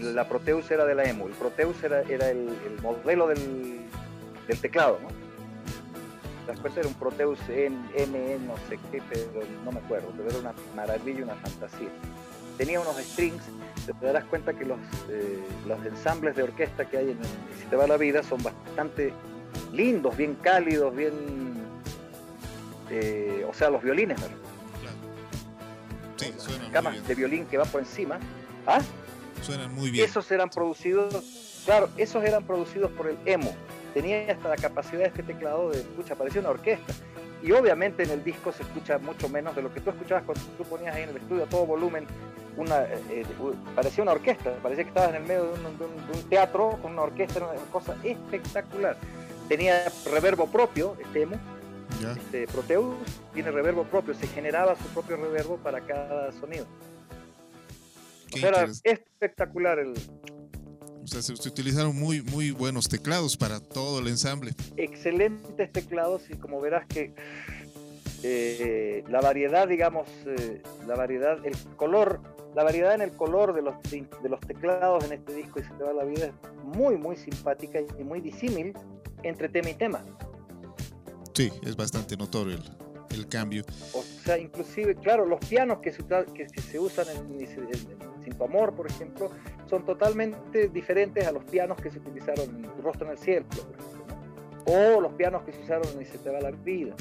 la Proteus era de la EMU, el Proteus era, era el, modelo del, teclado, ¿no? Después era un Proteus en M, no sé qué, pero no me acuerdo, pero era una maravilla, una fantasía. Tenía unos strings, te darás cuenta que los, eh, los ensambles de orquesta que hay en Si te va la vida son bastante lindos, bien cálidos, bien... Eh, o sea, los violines, ¿verdad? Sí, camas de violín que va por encima. ¿Ah? Suenan muy bien. Esos eran producidos, claro, esos eran producidos por el EMO. Tenía hasta la capacidad de este teclado de escucha, parecía una orquesta. Y obviamente en el disco se escucha mucho menos de lo que tú escuchabas cuando tú ponías ahí en el estudio a todo volumen. Una, eh, eh, parecía una orquesta, parecía que estabas en el medio de un, teatro con una orquesta, una cosa espectacular. Tenía reverbo propio, este EMO, este Proteus tiene reverbo propio, se generaba su propio reverbo para cada sonido era espectacular el... O sea, se, utilizaron muy, muy buenos teclados para todo el ensamble. Excelentes teclados y como verás que eh, la variedad, digamos, eh, la variedad, el color, la variedad en el color de los, de los teclados en este disco y se te va la vida es muy, muy simpática y muy disímil entre tema y tema. Sí, es bastante notorio el, el cambio. O sea, inclusive, claro, los pianos que se, que, se usan en, Sin tu amor, por ejemplo, son totalmente diferentes a los pianos que se utilizaron en Rostro en el Cielo, o los pianos que se usaron en Se te va la vida.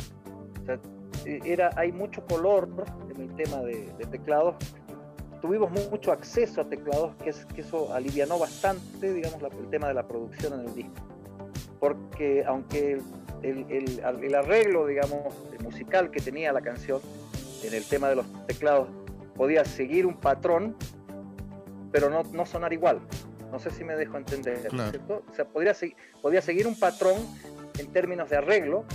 O sea, e, era, hay mucho color en el tema de, teclados. Tuvimos mucho acceso a teclados, que, es, que eso alivianó bastante, digamos, el tema de la producción en el disco. Porque aunque el, arreglo, digamos, musical que tenía la canción en el tema de los teclados podía seguir un patrón, pero no, no sonar igual. No sé si me dejo entender, ¿cierto? O sea, podría, podía seguir un patrón en términos de arreglo,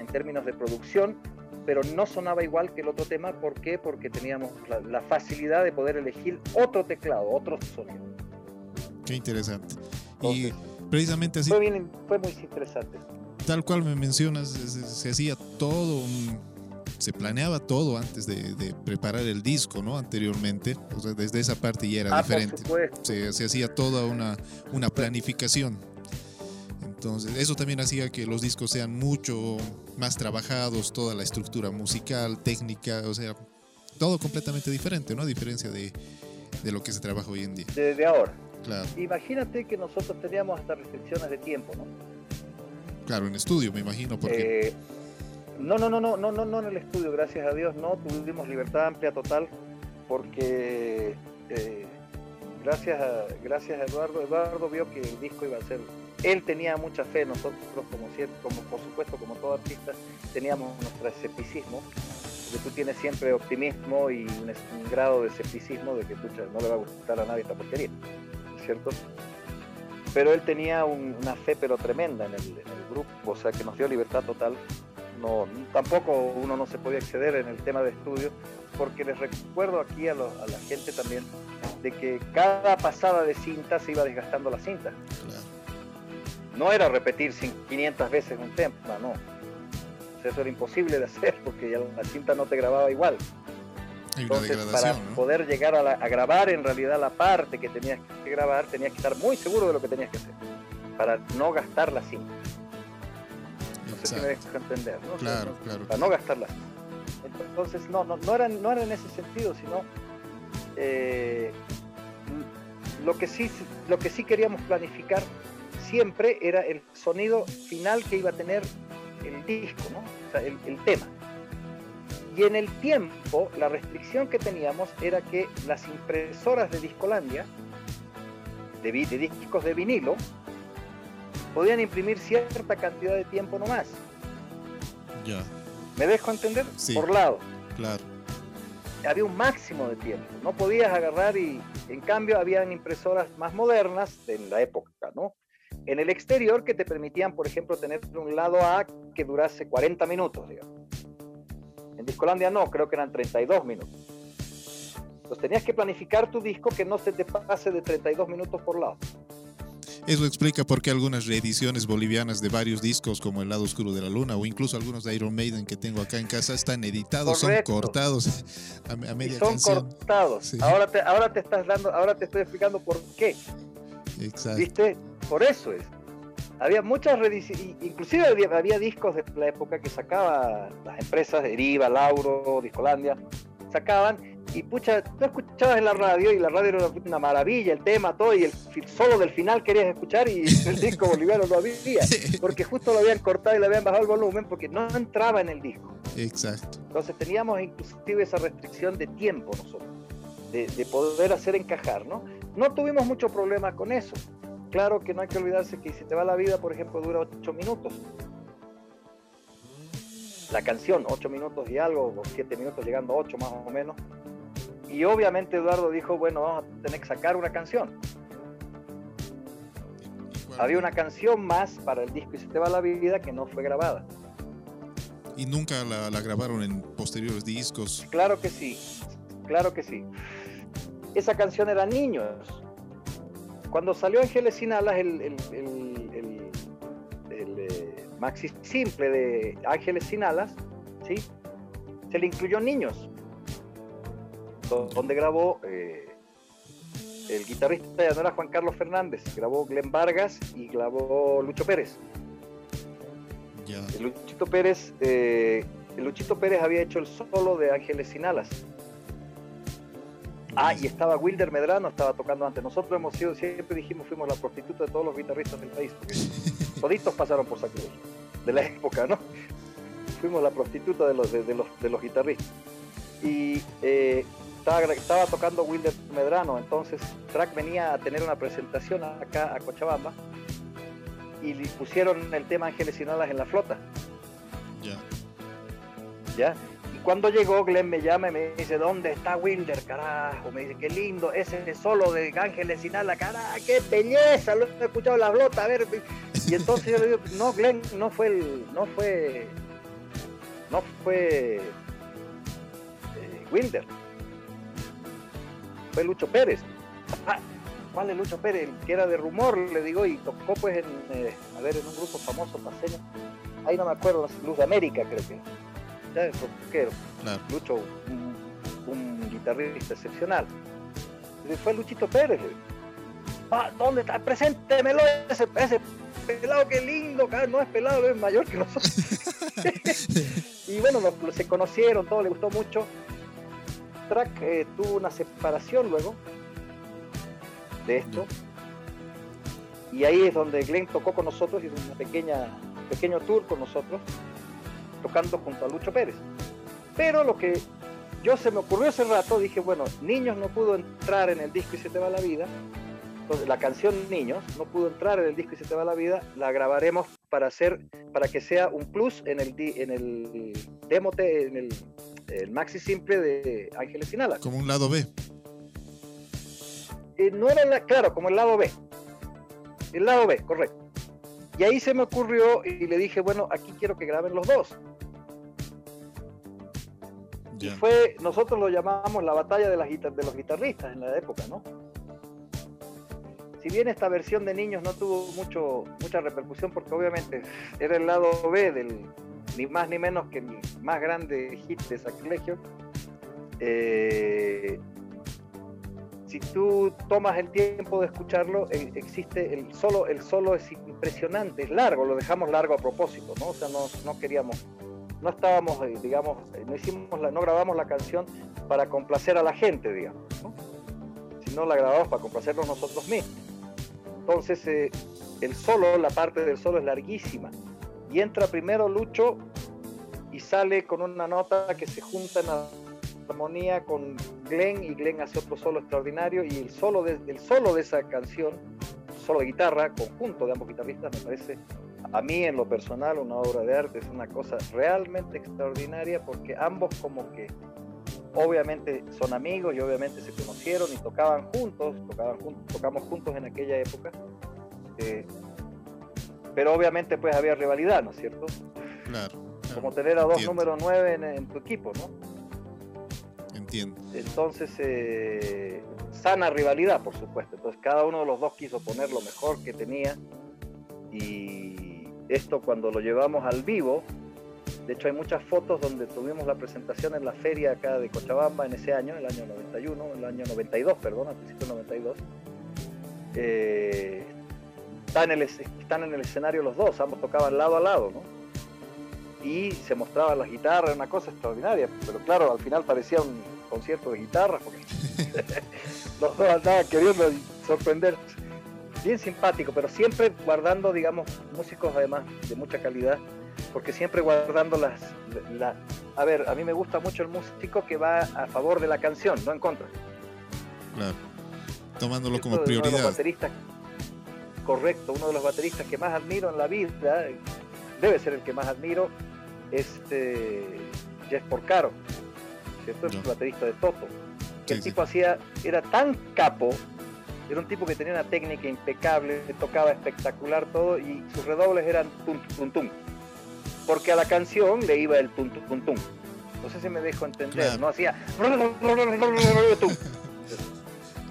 en términos de producción, pero no sonaba igual que el otro tema. ¿Por qué? Porque teníamos la, facilidad de poder elegir otro teclado, otro sonido. Qué interesante. y precisamente así. Fue, bien, fue muy interesante. Tal cual me mencionas, se, se hacía todo un se planeaba todo antes de, preparar el disco, ¿no? Anteriormente, o sea, desde esa parte ya era ah, diferente. Se, se, hacía toda una, una planificación. Entonces, eso también hacía que los discos sean mucho más trabajados, toda la estructura musical, técnica, o sea, todo completamente diferente, ¿no? A diferencia de, de lo que se trabaja hoy en día. Desde ahora. Claro. Imagínate que nosotros teníamos hasta restricciones de tiempo, ¿no? Claro, en estudio, me imagino, porque... Eh, no, no, no, no, no, no, no en el estudio, gracias a Dios, no, tuvimos libertad amplia total, porque eh, gracias, a, gracias a Eduardo, Eduardo vio que el disco iba a ser, él tenía mucha fe, nosotros como, como por supuesto, como todo artista, teníamos nuestro escepticismo, porque tú tienes siempre optimismo y un, grado de escepticismo de que no le va a gustar a nadie esta porquería, ¿cierto? Pero él tenía una fe pero tremenda en el grupo, o sea que nos dio libertad total no, tampoco uno no se podía exceder en el tema de estudio, porque les recuerdo aquí a, la gente también de que cada pasada de cinta se iba desgastando la cinta. No era repetir 500 veces un tema, no. Eso era imposible de hacer porque ya la cinta no te grababa igual. Entonces, para poder llegar a, a, grabar en realidad la parte que tenías que grabar, tenías que estar muy seguro de lo que tenías que hacer, para no gastar la cinta sé si me deja entender, ¿no? Claro, claro. Para no gastarla. Entonces, no, no, no, era, no era en ese sentido, sino eh, lo, que sí, lo que sí queríamos planificar siempre era el sonido final que iba a tener el disco, ¿no? o sea, el, el tema. Y en el tiempo, la restricción que teníamos era que las impresoras de Discolandia, de, de discos de vinilo, podían imprimir cierta cantidad de tiempo nomás. Ya. ¿Me dejo entender? Por lado. Claro. Había un máximo de tiempo. No podías agarrar y, en cambio, habían impresoras más modernas en la época, ¿no? En el exterior que te permitían, por ejemplo, tener un lado A que durase 40 minutos, digamos. En Discolandia no, creo que eran 32 minutos. Entonces tenías que planificar tu disco que no se te pase de 32 minutos por lado. Eso explica por qué algunas reediciones bolivianas de varios discos como El lado oscuro de la luna o incluso algunos de Iron Maiden que tengo acá en casa están editados, son cortados a, media son cortados. Ahora te ahora te estás dando, ahora te estoy explicando por qué. Exacto. ¿Viste? Por eso es. Había muchas reediciones, inclusive había, discos de la época que sacaba las empresas, Deriva, Lauro, Discolandia, sacaban y pucha, tú escuchabas en la radio y la radio era una maravilla, el tema, todo, y el solo del final querías escuchar y el disco boliviano no había, porque justo lo habían cortado y le habían bajado el volumen porque no entraba en el disco. Exacto. Entonces teníamos inclusive esa restricción de tiempo nosotros, de, poder hacer encajar, ¿no? No tuvimos mucho problema con eso. Claro que no hay que olvidarse que si te va la vida, por ejemplo, dura ocho minutos la canción, ocho minutos y algo, o siete minutos llegando a ocho más o menos. Y obviamente Eduardo dijo, bueno, vamos a tener que sacar una canción. Había una canción más para el disco Y se te va la vida que no fue grabada. ¿Y nunca la, grabaron en posteriores discos? Claro que sí, claro que sí. Esa canción era Niños. Cuando salió Ángeles sin alas, el, el, el, el eh, maxi simple de Ángeles sin alas, ¿sí? se le incluyó Niños donde grabó eh, el guitarrista ya no era Juan Carlos Fernández, grabó Glenn Vargas y grabó Lucho Pérez. El Luchito Pérez, eh, el Luchito Pérez había hecho el solo de Ángeles sin alas. Ah, y estaba Wilder Medrano, estaba tocando antes. Nosotros hemos sido, siempre dijimos, fuimos la prostituta de todos los guitarristas del país, porque toditos pasaron por sacrilegio, de la época, ¿no? Fuimos la prostituta de los, de, los, de los guitarristas. Y eh, estaba, tocando Wilder Medrano, entonces Track venía a tener una presentación acá a Cochabamba y le pusieron el tema Ángeles y Nalas en la flota. Ya. Ya. Y cuando llegó, Glenn me llama y me dice, ¿dónde está Wilder, carajo? Me dice, qué lindo, ese solo de Ángeles y Nalas, carajo, qué belleza, lo he escuchado en la flota, a ver. Y entonces yo le digo, no, Glenn, no fue el, no fue, no fue eh, Wilder fue Lucho Pérez. Ah, ¿cuál es Lucho Pérez? El que era de rumor, le digo, y tocó pues en, eh, a ver, en un grupo famoso paseño. Ahí no me acuerdo, Luz de América creo que. Ya es rockero. Lucho, un, guitarrista excepcional. Y fue Luchito Pérez. Ah, ¿Dónde está? Preséntemelo ese, ese pelado, qué lindo, no es pelado, es mayor que nosotros. y bueno, se conocieron, todo le gustó mucho. Track eh, tuvo una separación luego de esto. Y ahí es donde Glenn tocó con nosotros, hizo una pequeña, un pequeño tour con nosotros, tocando junto a Lucho Pérez. Pero lo que yo se me ocurrió hace rato, dije, bueno, Niños no pudo entrar en el disco y se te va la vida. Entonces, la canción Niños no pudo entrar en el disco y se te va la vida, la grabaremos para hacer, para que sea un plus en el, en el demo, en el, el maxi simple de Ángeles Sin Alas. Como un lado B. Eh, no era, claro, como el lado B. El lado B, correcto. Y ahí se me ocurrió y le dije, bueno, aquí quiero que graben los dos. Y fue, nosotros lo llamábamos la batalla de, las de los guitarristas en la época, ¿no? Si bien esta versión de niños no tuvo mucho, mucha repercusión, porque obviamente era el lado B del ni más ni menos que el más grande hit de Sacrilegio, eh, si tú tomas el tiempo de escucharlo, eh, existe el solo, el solo es impresionante, es largo, lo dejamos largo a propósito, ¿no? O sea, no, queríamos, no estábamos, eh, digamos, no hicimos la, no grabamos la canción para complacer a la gente, digamos, ¿no? sino la grabamos para complacernos nosotros mismos. Entonces, el solo, la parte del solo es larguísima. Y entra primero Lucho y sale con una nota que se junta en armonía con Glenn y Glenn hace otro solo extraordinario y el solo de, solo de esa canción, solo de guitarra, conjunto de ambos guitarristas, me parece a mí en lo personal una obra de arte, es una cosa realmente extraordinaria porque ambos como que obviamente son amigos y obviamente se conocieron y tocaban juntos, tocaban juntos, tocamos juntos en aquella época. Eh, pero obviamente pues había rivalidad, ¿no es cierto? Claro. Como tener a dos números nueve en, en tu equipo, ¿no? Entonces, eh, sana rivalidad, por supuesto. Entonces, cada uno de los dos quiso poner lo mejor que tenía. Y esto cuando lo llevamos al vivo, de hecho hay muchas fotos donde tuvimos la presentación en la feria acá de Cochabamba en ese año, el año 91, el año 92, perdón, al principio 92. Eh, están, en el, están en el escenario los dos, ambos tocaban lado a lado, ¿no? Y se mostraban las guitarras, una cosa extraordinaria, pero claro, al final parecía un, concierto de guitarra, porque los dos andaban queriendo sorprender. Bien simpático, pero siempre guardando, digamos, músicos además de mucha calidad, porque siempre guardando las... La, a ver, a mí me gusta mucho el músico que va a favor de la canción, no en contra. Claro, tomándolo como prioridad. Correcto, uno de los bateristas que más admiro en la vida, debe ser el que más admiro, es este, Jeff Porcaro ¿cierto? Es baterista de Toto. Que el tipo hacía, era tan capo, era un tipo que tenía una técnica impecable, tocaba espectacular todo y sus redobles eran tum tum tum. Porque a la canción le iba el tum tum tum. No sé si me dejo entender, no hacía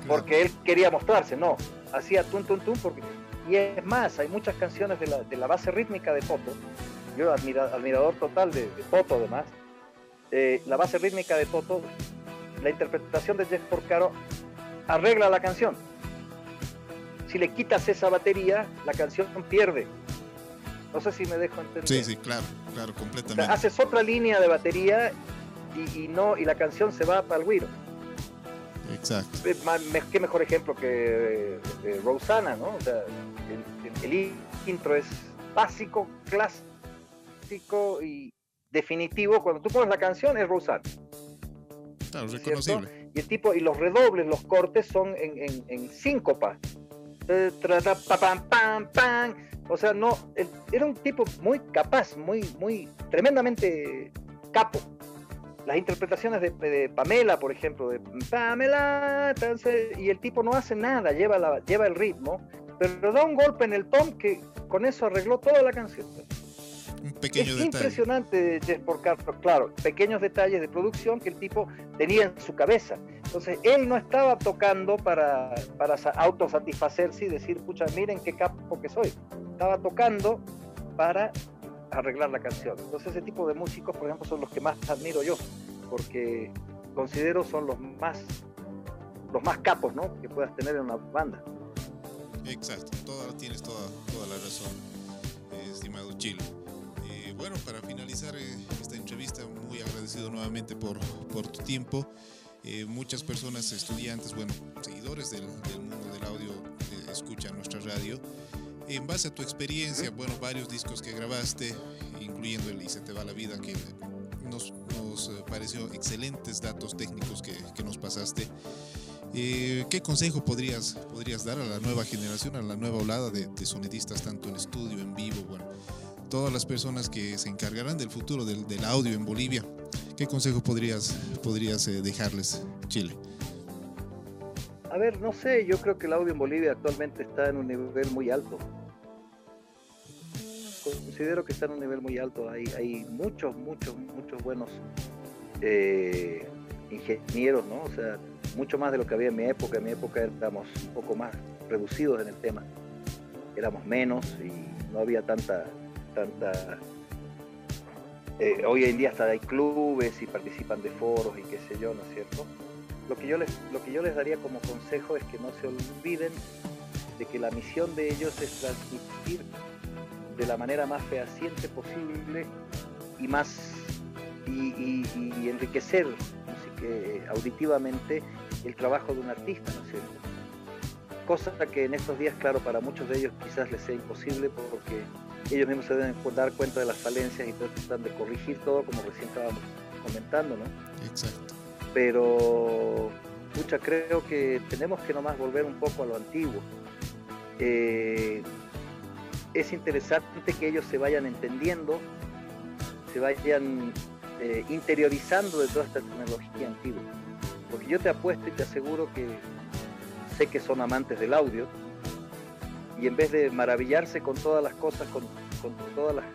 porque él quería mostrarse, no, hacía tum tum tum porque y es más, hay muchas canciones de la, de la base rítmica de Toto, yo admirador total de, de Toto además, eh, la base rítmica de Toto, la interpretación de Jeff Porcaro arregla la canción. Si le quitas esa batería, la canción pierde. No sé si me dejo entender. Sí, sí, claro, claro, completamente. haces otra línea de batería y, no y la canción se va para el guiro. Exacto. Qué mejor ejemplo que Rosana, ¿no? O sea, el, el intro es básico, clásico y, definitivo, cuando tú pones la canción es Rosanne. Claro, reconocible. Y el tipo, y los redobles, los cortes son en, en, en síncopa. O sea, no, era un tipo muy capaz, muy, muy, tremendamente capo. Las interpretaciones de, Pamela, por ejemplo, de Pamela, y el tipo no hace nada, lleva, la, lleva el ritmo, pero da un golpe en el tom que con eso arregló toda la canción. Un pequeño es detalle. impresionante, Jess Porcaro, claro, pequeños detalles de producción que el tipo tenía en su cabeza. Entonces, él no estaba tocando para, para sa- autosatisfacerse y decir, pucha, miren qué capo que soy. Estaba tocando para arreglar la canción. Entonces, ese tipo de músicos, por ejemplo, son los que más admiro yo, porque considero son los más los más capos, ¿no? Que puedas tener en una banda. Exacto, toda, tienes toda, toda la razón, eh, estimado Chile. Eh, bueno, para finalizar eh, esta entrevista, muy agradecido nuevamente por, por tu tiempo. Eh, muchas personas, estudiantes, bueno, seguidores del, del mundo del audio, eh, escuchan nuestra radio. En base a tu experiencia, bueno, varios discos que grabaste, incluyendo el Y se te va la vida, que nos, nos eh, pareció excelentes datos técnicos que, que nos pasaste. Eh, ¿Qué consejo podrías, podrías dar a la nueva generación, a la nueva olada de, de sonidistas, tanto en estudio, en vivo, bueno, todas las personas que se encargarán del futuro del, del audio en Bolivia? ¿Qué consejo podrías, podrías eh, dejarles, Chile? A ver, no sé, yo creo que el audio en Bolivia actualmente está en un nivel muy alto. Considero que está en un nivel muy alto. Hay, muchos, muchos, muchos buenos eh, ingenieros, ¿no? O sea, mucho más de lo que había en mi época. En mi época éramos un poco más reducidos en el tema. Éramos menos y no había tanta, tanta. eh, hoy en día hasta hay clubes y participan de foros y qué sé yo, ¿no es cierto? Lo que yo les, lo que yo les daría como consejo es que no se olviden de que la misión de ellos es transmitir de la manera más fehaciente posible y más y, y- y enriquecer música- eh, auditivamente el trabajo de un artista, ¿no es cierto? Cosa que en estos días, claro, para muchos de ellos quizás les sea imposible porque ellos mismos se deben dar cuenta de las falencias y tratan de corregir todo como recién estábamos comentando, ¿no? Exacto. pero pucha, creo que tenemos que nomás volver un poco a lo antiguo. Eh, es interesante que ellos se vayan entendiendo, se vayan eh, interiorizando de toda esta tecnología antigua. Porque yo te apuesto y te aseguro que sé que son amantes del audio y en vez de maravillarse con todas las cosas, con, todas las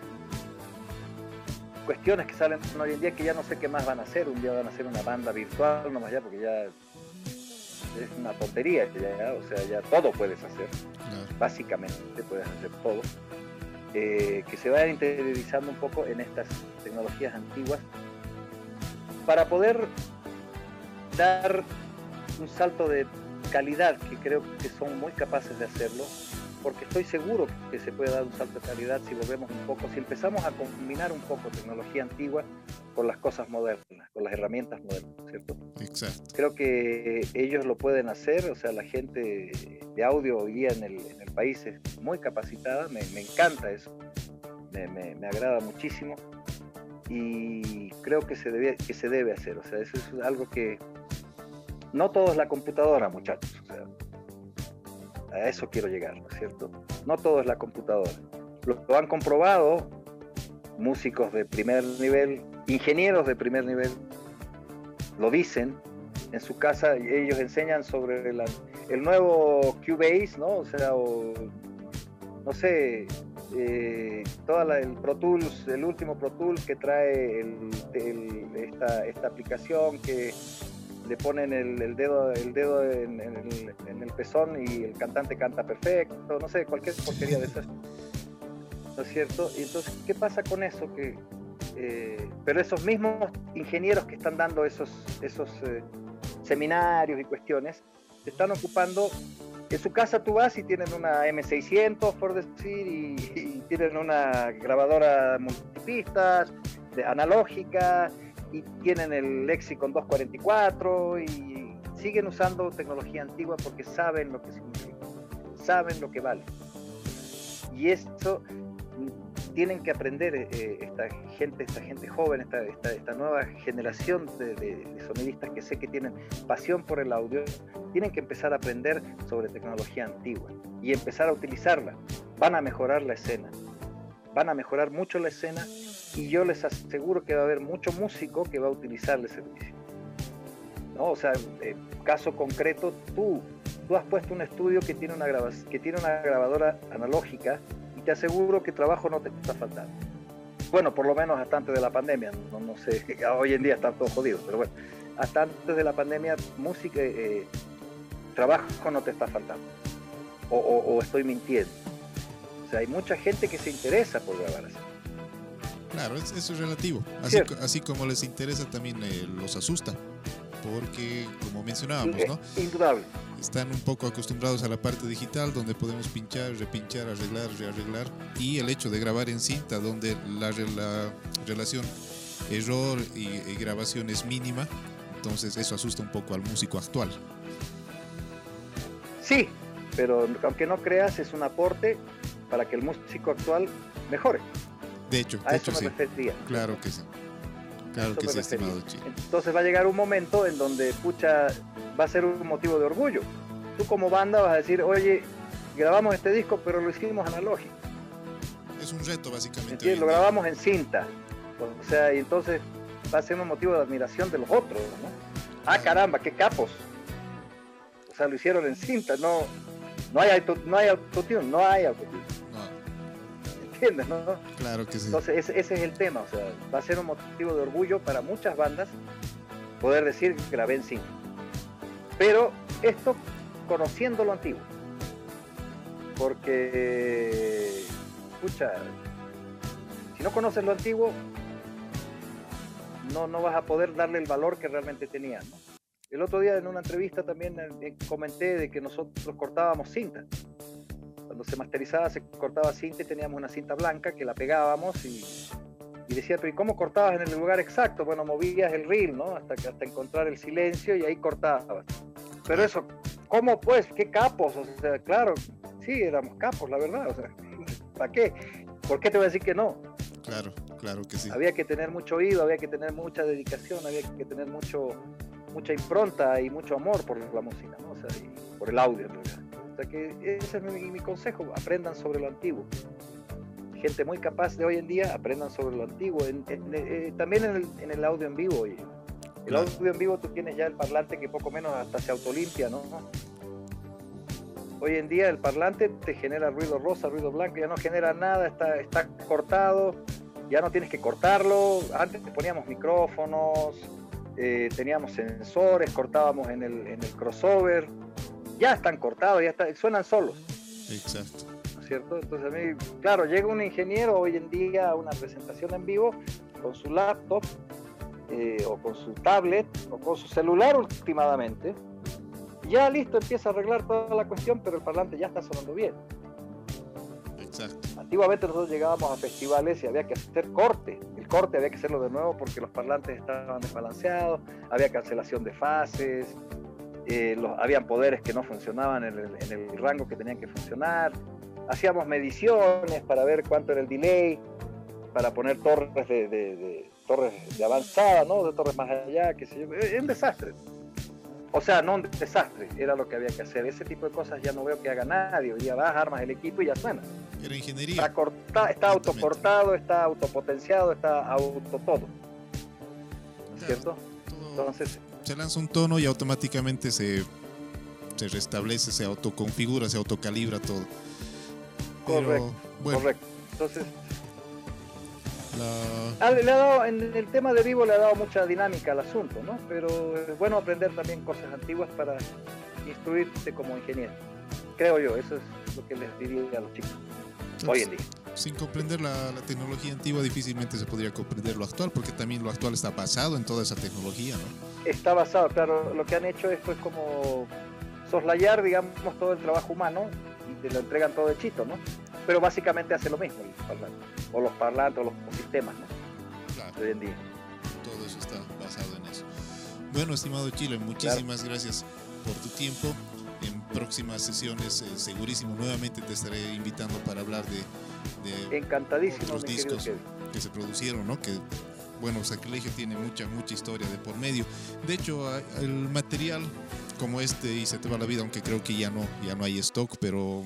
cuestiones que salen hoy en día que ya no sé qué más van a hacer. Un día van a hacer una banda virtual nomás ya, porque ya es una tontería, ya, o sea, ya todo puedes hacer, básicamente puedes hacer todo. Eh, que se vayan interiorizando un poco en estas tecnologías antiguas para poder dar un salto de calidad que creo que son muy capaces de hacerlo porque estoy seguro que se puede dar un salto de calidad si volvemos un poco, si empezamos a combinar un poco tecnología antigua con las cosas modernas, con las herramientas modernas, ¿cierto? Exacto. Creo que ellos lo pueden hacer, o sea, la gente de audio hoy día en el, en el país es muy capacitada, me, me encanta eso, me, me- me agrada muchísimo y creo que se, debe, que se debe hacer, o sea, eso es algo que no todo es la computadora, muchachos, a eso quiero llegar, ¿no es cierto? No todo es la computadora. Lo, lo han comprobado músicos de primer nivel, ingenieros de primer nivel, lo dicen en su casa, ellos enseñan sobre la- el nuevo Cubase, ¿no? O sea, no sé, eh, toda el Pro Tools, el último Pro Tools que trae esta aplicación que le ponen el, dedo, el dedo en, en el, en el pezón y el cantante canta perfecto, no sé, cualquier porquería de esas. ¿No es cierto? Y entonces, ¿qué pasa con eso? Que, eh, pero esos mismos ingenieros que están dando esos, esos eh, seminarios y cuestiones, se están ocupando. En su casa tú vas y tienen una M600, por decir, y, y tienen una grabadora multipistas, de, analógica, y tienen el Lexicon 244, y siguen usando tecnología antigua porque saben lo que significa, saben lo que vale. Y esto mm, tienen que aprender eh, esta gente, esta gente joven, esta, esta, nueva generación de, sonidistas que sé que tienen pasión por el audio, tienen que empezar a aprender sobre tecnología antigua y empezar a utilizarla. Van a mejorar la escena, van a mejorar mucho la escena y yo les aseguro que va a haber mucho músico que va a utilizar el servicio. ¿No? O sea, caso concreto, tú, tú has puesto un estudio que tiene una, que tiene una grabadora analógica te aseguro que trabajo no te está faltando. bueno, por lo menos hasta antes de la pandemia, no, no sé, hoy en día están todos jodidos, pero bueno, hasta antes de la pandemia, música, eh, trabajo no te está faltando, o, estoy mintiendo. O sea, hay mucha gente que se interesa por grabar así. Claro, eso es relativo. Así, así como les interesa también eh, los asusta porque como mencionábamos, ¿no? Indudable. Están un poco acostumbrados a la parte digital donde podemos pinchar, repinchar, arreglar, rearreglar y el hecho de grabar en cinta donde la, relación error y, grabación es mínima, entonces eso asusta un poco al músico actual. Sí, pero aunque no creas es un aporte para que el músico actual mejore. De hecho, a eso me sí. Claro que sí. Claro que sí, estimado Entonces va a llegar un momento en donde, pucha, va a ser un motivo de orgullo. Tú como banda vas a decir, oye, grabamos este disco, pero lo hicimos analógico. Es un reto, básicamente. Lo grabamos en cinta. O sea, y entonces va a ser un motivo de admiración de los otros, ¿no? Ah, caramba, qué capos. O sea, lo hicieron en cinta, no, no hay, auto, no hay autotune, no hay autotune. Claro que sí. Entonces, ese, es el tema, o sea, va a ser un motivo de orgullo para muchas bandas poder decir que grabé en cinta. Pero esto conociendo lo antiguo. Porque, escucha, si no conoces lo antiguo, no, no vas a poder darle el valor que realmente tenía. El otro día en una entrevista también eh, comenté de que nosotros cortábamos cinta cuando se masterizaba se cortaba cinta y teníamos una cinta blanca que la pegábamos y, decía, pero ¿y cómo cortabas en el lugar exacto? Bueno, movías el reel, ¿no? Hasta, hasta encontrar el silencio y ahí cortabas. Pero eso, ¿cómo pues? ¿Qué capos? O sea, claro, sí, éramos capos, la verdad. O sea, ¿para qué? ¿Por qué te voy a decir que no? Claro, claro que sí. Había que tener mucho oído, había que tener mucha dedicación, había que tener mucho, mucha impronta y mucho amor por la música, ¿no? O sea, y por el audio en realidad. O sea que ese es mi, consejo, aprendan sobre lo antiguo. Gente muy capaz de hoy en día, aprendan sobre lo antiguo. Eh, también en el, audio en vivo. Oye. El audio en vivo tú tienes ya el parlante que poco menos hasta se autolimpia, ¿no? Hoy en día el parlante te genera ruido rosa, ruido blanco, ya no genera nada, está, está cortado, ya no tienes que cortarlo. Antes poníamos micrófonos, eh, teníamos sensores, cortábamos en el, en el crossover ya están cortados, ya suenan solos. Exacto. ¿No es cierto? Entonces a mí, claro, llega un ingeniero hoy en día a una presentación en vivo con su laptop eh, o con su tablet o con su celular últimamente. Ya listo, empieza a arreglar toda la cuestión, pero el parlante ya está sonando bien. Exacto. Antiguamente nosotros llegábamos a festivales y había que hacer corte. El corte había que hacerlo de nuevo porque los parlantes estaban desbalanceados, había cancelación de fases, eh, los, habían poderes que no funcionaban en el, rango que tenían que funcionar, hacíamos mediciones para ver cuánto era el delay, para poner torres de, torres de avanzada, ¿no? de torres más allá, que sé yo, es un desastre. O sea, no un desastre, era lo que había que hacer. Ese tipo de cosas ya no veo que haga nadie. Hoy día vas, armas el equipo y ya suena. Era ingeniería. Está, está autoportado, está autopotenciado, está auto todo. ¿Cierto? Entonces, se lanza un tono y automáticamente se, se restablece, se autoconfigura, se autocalibra todo. correcto, correcto. Entonces, ah, le ha dado, en el tema de vivo le ha dado mucha dinámica al asunto, ¿no? Pero es bueno aprender también cosas antiguas para instruirse como ingeniero. Creo yo, eso es lo que les diría a los chicos hoy en día sin comprender la, tecnología antigua difícilmente se podría comprender lo actual, porque también lo actual está basado en toda esa tecnología, ¿no? Está basado, claro, lo que han hecho es pues como soslayar, digamos, todo el trabajo humano y te lo entregan todo de chito, ¿no? Pero básicamente hace lo mismo o los parlantes, o los sistemas, ¿no? Claro. Hoy en día. Todo eso está basado en eso. Bueno, estimado Chile, muchísimas gracias por tu tiempo. En próximas sesiones, eh, segurísimo, nuevamente te estaré invitando para hablar de de Encantadísimo, otros discos que se producieron, ¿no? Que bueno, Sacrilegio tiene mucha, mucha historia de por medio. De hecho, el material como este y Se te va la vida, aunque creo que ya no, ya no hay stock, pero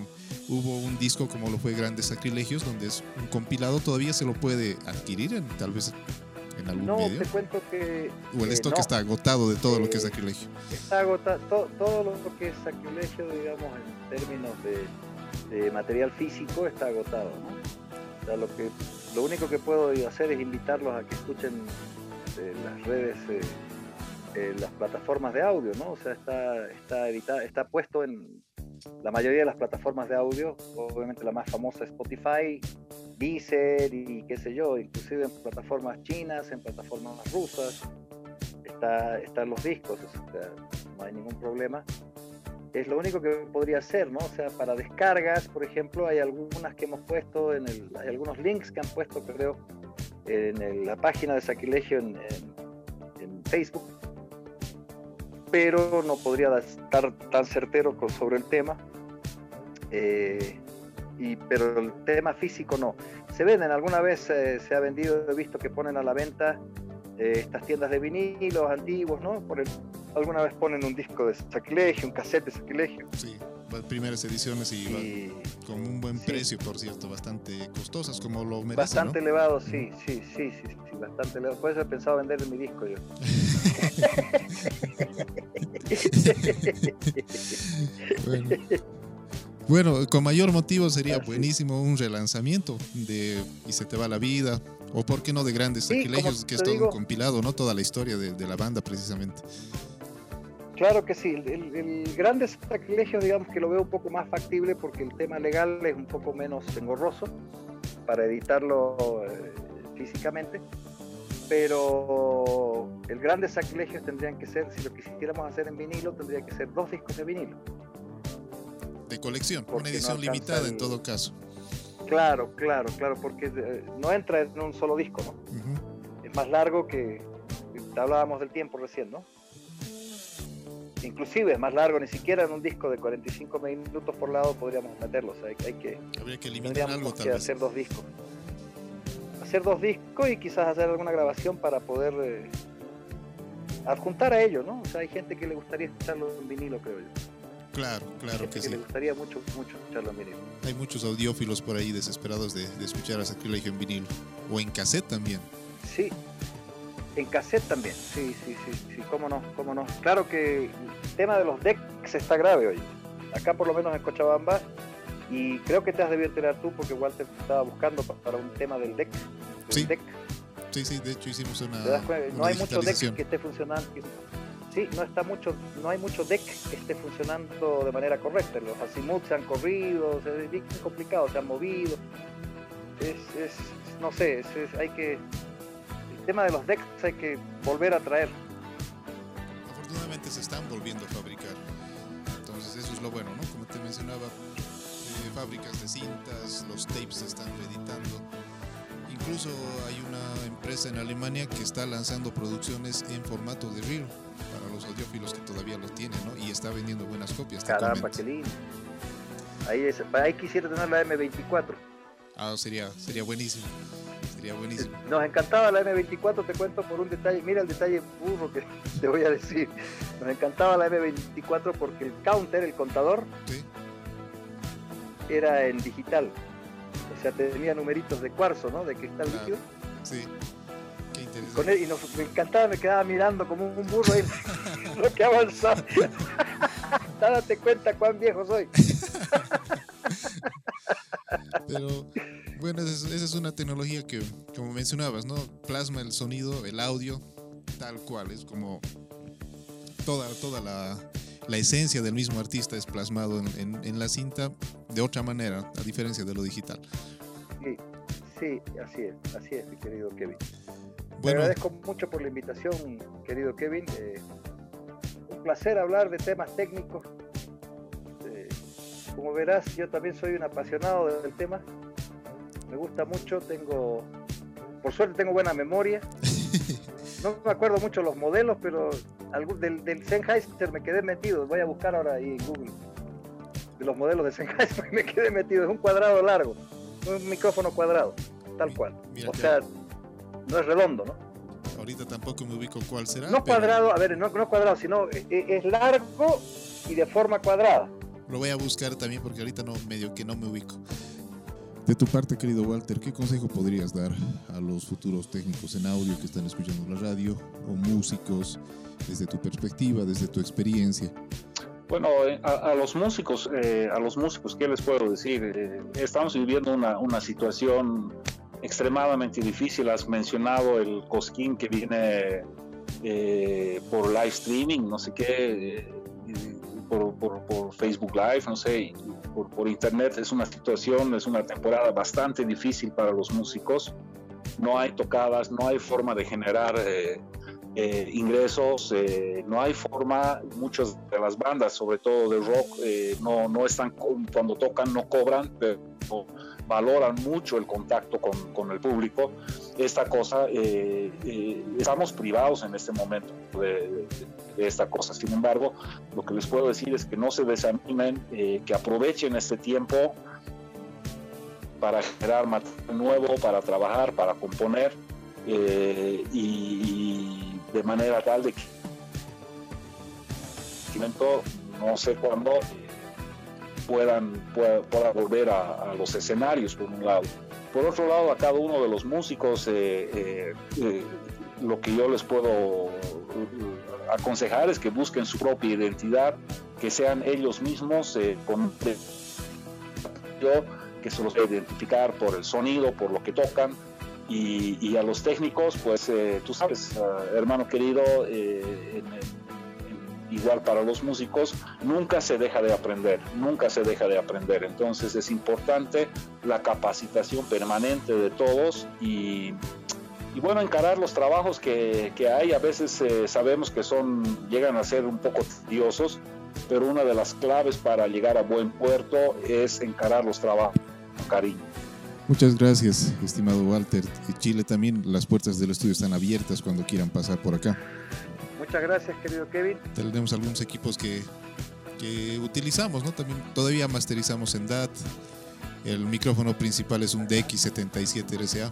hubo un disco como lo fue Grandes Sacrilegios, donde es un compilado, todavía se lo puede adquirir en, tal vez en algún no, medio. te cuento que... O el stock está agotado de todo lo que es eh, Sacrilegio. Está agotado, todo, todo lo que es Sacrilegio, digamos, en términos de de material físico está agotado, ¿no? O sea, lo que lo único que puedo hacer es invitarlos a que escuchen eh, las redes, eh, eh, las plataformas de audio, ¿no? O sea, está, está, editado, está puesto en la mayoría de las plataformas de audio, obviamente la más famosa es Spotify, Deezer y qué sé yo, inclusive en plataformas chinas, en plataformas rusas, está, están los discos, o sea, no hay ningún problema es lo único que podría hacer, ¿no? O sea, para descargas, por ejemplo, hay algunas que hemos puesto en el, hay algunos links que han puesto, creo, en la página de Sacrilegio en, Facebook, pero no podría estar tan certero sobre el tema. Eh, y, pero el tema físico no. Se venden, alguna vez eh, se ha vendido, he visto que ponen a la venta eh, estas tiendas de vinilos antiguos, ¿no? Alguna vez ponen un disco de sacrilegio, un cassette de sacrilegio. Sí, primeras ediciones y, con un buen precio, por cierto, bastante costosas, como lo merecen. Bastante elevado, sí, sí, sí, sí, sí, bastante elevado. Por eso he pensado vender mi disco yo. bueno. con mayor motivo sería buenísimo un relanzamiento de Y se te va la vida, o por qué no de grandes sacrilegios, que es todo un compilado, ¿no? Toda la historia de la banda precisamente. Claro que sí, el, el, grande sacrilegio digamos que lo veo un poco más factible porque el tema legal es un poco menos engorroso para editarlo eh, físicamente, pero el grande sacrilegio tendrían que ser, si lo quisiéramos hacer en vinilo, tendría que ser dos discos de vinilo. De colección, una edición limitada en todo caso. Claro, claro, claro, porque eh, no entra en un solo disco, ¿no? Es más largo que, hablábamos del tiempo recién, ¿no? Inclusive es más largo, ni siquiera en un disco de 45 minutos por lado podríamos meterlo. hay, que, Habría que eliminar algo, tal hacer dos discos. Hacer dos discos y quizás hacer alguna grabación para poder eh, adjuntar a ello, ¿no? O sea, hay gente que le gustaría escucharlo en vinilo, creo yo. Claro, claro que, sí. Le gustaría mucho, mucho escucharlo en vinilo. Hay muchos audiófilos por ahí desesperados de, de escuchar a Sacrilegio en vinilo. O en cassette también. Sí, en cassette también, sí, sí, sí, sí, cómo no, cómo no. Claro que el tema de los decks está grave hoy. Acá por lo menos en Cochabamba, y creo que te has debido enterar tú porque Walter estaba buscando para un tema del deck. sí. sí, sí, de hecho hicimos una. no hay mucho deck que esté funcionando. Sí, no está mucho, no hay mucho deck que esté funcionando de manera correcta. Los azimuth se han corrido, es bien complicado, se han movido. Es, es no sé, hay que tema de los decks hay que volver a traer. Afortunadamente se están volviendo a fabricar. Entonces eso es lo bueno, ¿no? Como te mencionaba, eh, fábricas de cintas, los tapes se están reeditando. Incluso hay una empresa en Alemania que está lanzando producciones en formato de reel para los audiófilos que todavía lo tienen, ¿no? Y está vendiendo buenas copias. Caramba, qué lindo. Ahí, ahí quisiera tener la M24. Ah, sería, sería buenísimo. Sería buenísimo. Nos encantaba la M24, te cuento por un detalle. Mira el detalle burro que te voy a decir. Nos encantaba la M24 porque el counter, el contador, era en digital. O sea, tenía numeritos de cuarzo, ¿no? De cristal líquido. Sí. Qué interesante. Con él, y nos, me encantaba, me quedaba mirando como un burro ahí, lo que avanzaba. Date cuenta cuán viejo soy. Pero bueno, esa es una tecnología que, como mencionabas, ¿no? Plasma el sonido, el audio, tal cual. Es como toda, toda la, la esencia del mismo artista es plasmado en, en, la cinta de otra manera, a diferencia de lo digital. Sí, sí, así es, así es, mi querido Kevin. Bueno, Te agradezco mucho por la invitación, querido Kevin. Eh, un placer hablar de temas técnicos. Eh, como verás, yo también soy un apasionado del tema me gusta mucho, tengo, por suerte tengo buena memoria. No me acuerdo mucho los modelos, pero del, del Sennheiser me quedé metido. Voy a buscar ahora ahí en Google de los modelos de Sennheiser, me quedé metido. Es un cuadrado largo, un micrófono cuadrado, tal cual. o sea, no es redondo, ¿no? Ahorita tampoco me ubico cuál será. No cuadrado, a ver, no, no cuadrado, sino es, e, es largo y de forma cuadrada. Lo voy a buscar también porque ahorita no medio que no me ubico. De tu parte, querido Walter, ¿qué consejo podrías dar a los futuros técnicos en audio que están escuchando la radio o músicos desde tu perspectiva, desde tu experiencia? Bueno, eh, a, los músicos, eh, a los músicos, ¿qué les puedo decir? Eh, estamos viviendo una, una situación extremadamente difícil. Has mencionado el Cosquín que viene eh, por live streaming, no sé qué, eh, por, por, Facebook Live, no sé, por, por, internet. Es una situación, es una temporada bastante difícil para los músicos. No hay tocadas, no hay forma de generar eh, ingresos, no hay forma, muchas de las bandas, sobre todo de rock, no, no están, cuando tocan no cobran, pero valoran mucho el contacto con, con el público. Esta cosa, eh, eh, estamos privados en este momento de, esta cosa. Sin embargo, lo que les puedo decir es que no se desanimen, eh, que aprovechen este tiempo para generar material nuevo, para trabajar, para componer y, de manera tal de que no sé cuándo puedan, pueda, volver a, los escenarios, por un lado. Por otro lado, a cada uno de los músicos, eh, eh, eh, lo que yo les puedo aconsejar es que busquen su propia identidad, que sean ellos mismos con yo que se los a identificar por el sonido, por lo que tocan, y, a los técnicos, pues tú sabes, hermano querido, en, igual para los músicos, nunca se deja de aprender, nunca se deja de aprender. Entonces es importante la capacitación permanente de todos y, bueno, encarar los trabajos que, hay. A veces eh, sabemos que son, llegan a ser un poco tediosos, pero una de las claves para llegar a buen puerto es encarar los trabajos con cariño. Muchas gracias, estimado Walter. Chile también, las puertas del estudio están abiertas cuando quieran pasar por acá. Muchas gracias, querido Kevin. Tenemos algunos equipos que, que utilizamos, ¿no? También todavía masterizamos en DAT. El micrófono principal es un DX77 RCA,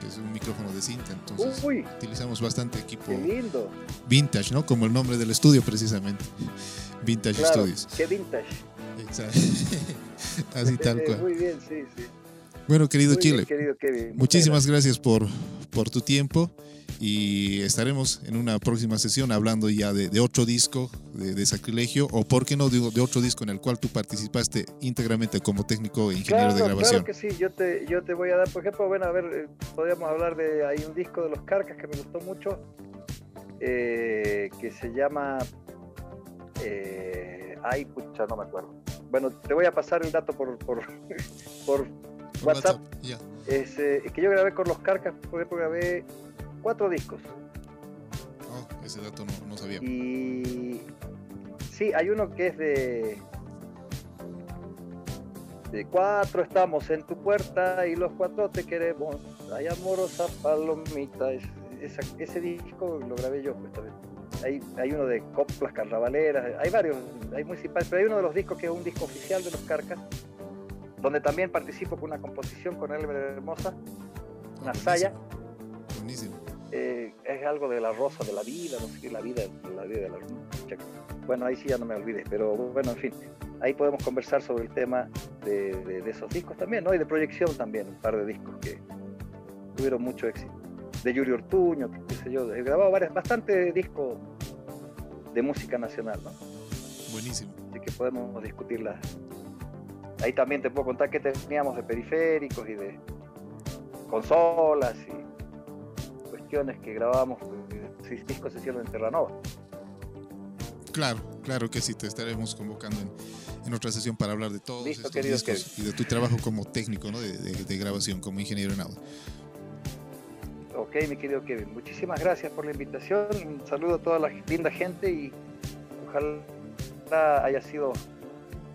que es un micrófono de cinta, entonces utilizamos bastante equipo lindo. vintage, ¿no? Como el nombre del estudio precisamente. Vintage Studios. Qué vintage. Exacto. Así tal cual. Muy bien, sí, sí. Bueno, querido Chile, muchísimas gracias por, por tu tiempo y estaremos en una próxima sesión hablando ya de, otro disco de, Sacrilegio o, por qué no, de, de, otro disco en el cual tú participaste íntegramente como técnico e ingeniero de grabación. Claro que sí, yo te, yo te voy a dar, por ejemplo, bueno, a ver, eh, podríamos hablar de, hay un disco de los Carcas que me gustó mucho, eh, que se llama, eh, ay, pucha, no me acuerdo. Bueno, te voy a pasar el dato por, por, por WhatsApp. Es, que yo grabé con los Carcas, por ejemplo, grabé cuatro discos. Oh, ese dato no, sabía. Y sí, hay uno que es de de cuatro estamos en tu puerta y los cuatro te queremos. Hay amorosa palomita. ese disco lo grabé yo pues, Hay, hay uno de coplas carnavaleras, hay varios, hay municipales, pero hay uno de los discos que es un disco oficial de los Carcas, donde también participo con una composición con Elmer Hermosa, una saya. Buenísimo. Eh, es algo de la rosa de la vida, no sé qué, la vida, la vida de la Bueno, ahí sí ya no me olvidé, pero bueno, en fin, ahí podemos conversar sobre el tema de, esos discos también, ¿no? Y de proyección también, un par de discos que tuvieron mucho éxito. De Yuri Ortuño, qué sé yo, he grabado varias, bastante discos de música nacional, ¿no? Buenísimo. Así que podemos discutirlas. Ahí también te puedo contar que teníamos de periféricos y de consolas y que grabamos, seis discos se hicieron en Terranova. Claro, claro que sí, te estaremos convocando en, otra sesión para hablar de todos estos discos y de tu trabajo como técnico ¿no? de, grabación, como ingeniero en audio. Ok, mi querido Kevin, muchísimas gracias por la invitación, un saludo a toda la linda gente y ojalá haya sido,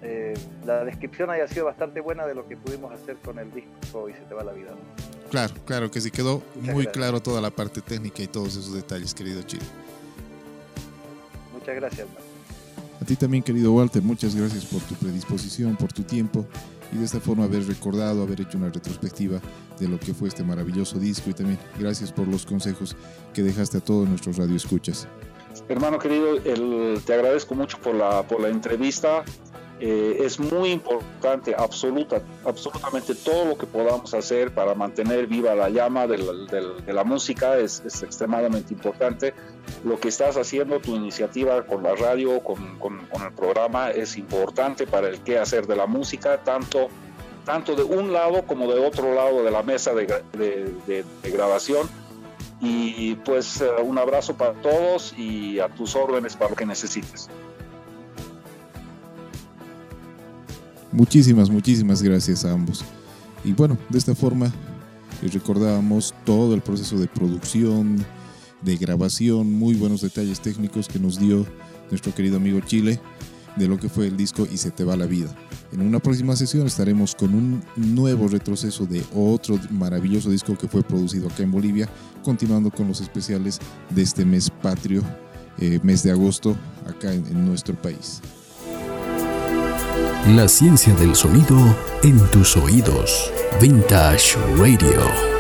eh, la descripción haya sido bastante buena de lo que pudimos hacer con el disco y se te va la vida. Claro, claro que sí, quedó muy claro toda la parte técnica y todos esos detalles, querido Chile. Muchas gracias, A ti también, querido Walter, muchas gracias por tu predisposición, por tu tiempo y de esta forma haber recordado, haber hecho una retrospectiva de lo que fue este maravilloso disco y también gracias por los consejos que dejaste a todos nuestros radioescuchas. Hermano querido, te agradezco mucho por la, por la entrevista. Eh, es muy importante, absoluta, absolutamente todo lo que podamos hacer para mantener viva la llama de la, música es, extremadamente importante. Lo que estás haciendo, tu iniciativa con la radio, con, el programa, es importante para el qué hacer de la música, tanto tanto de un lado como de otro lado de la mesa de, de grabación. Y pues eh, un abrazo para todos y a tus órdenes para lo que necesites. Muchísimas, muchísimas gracias a ambos. Y bueno, de esta forma recordábamos todo el proceso de producción, de grabación, muy buenos detalles técnicos que nos dio nuestro querido amigo Chile de lo que fue el disco Y se te va la vida. En una próxima sesión estaremos con un nuevo retroceso de otro maravilloso disco que fue producido acá en Bolivia, continuando con los especiales de este mes patrio, eh, mes de agosto, acá en nuestro país. La ciencia del sonido en tus oídos. Vintage Radio.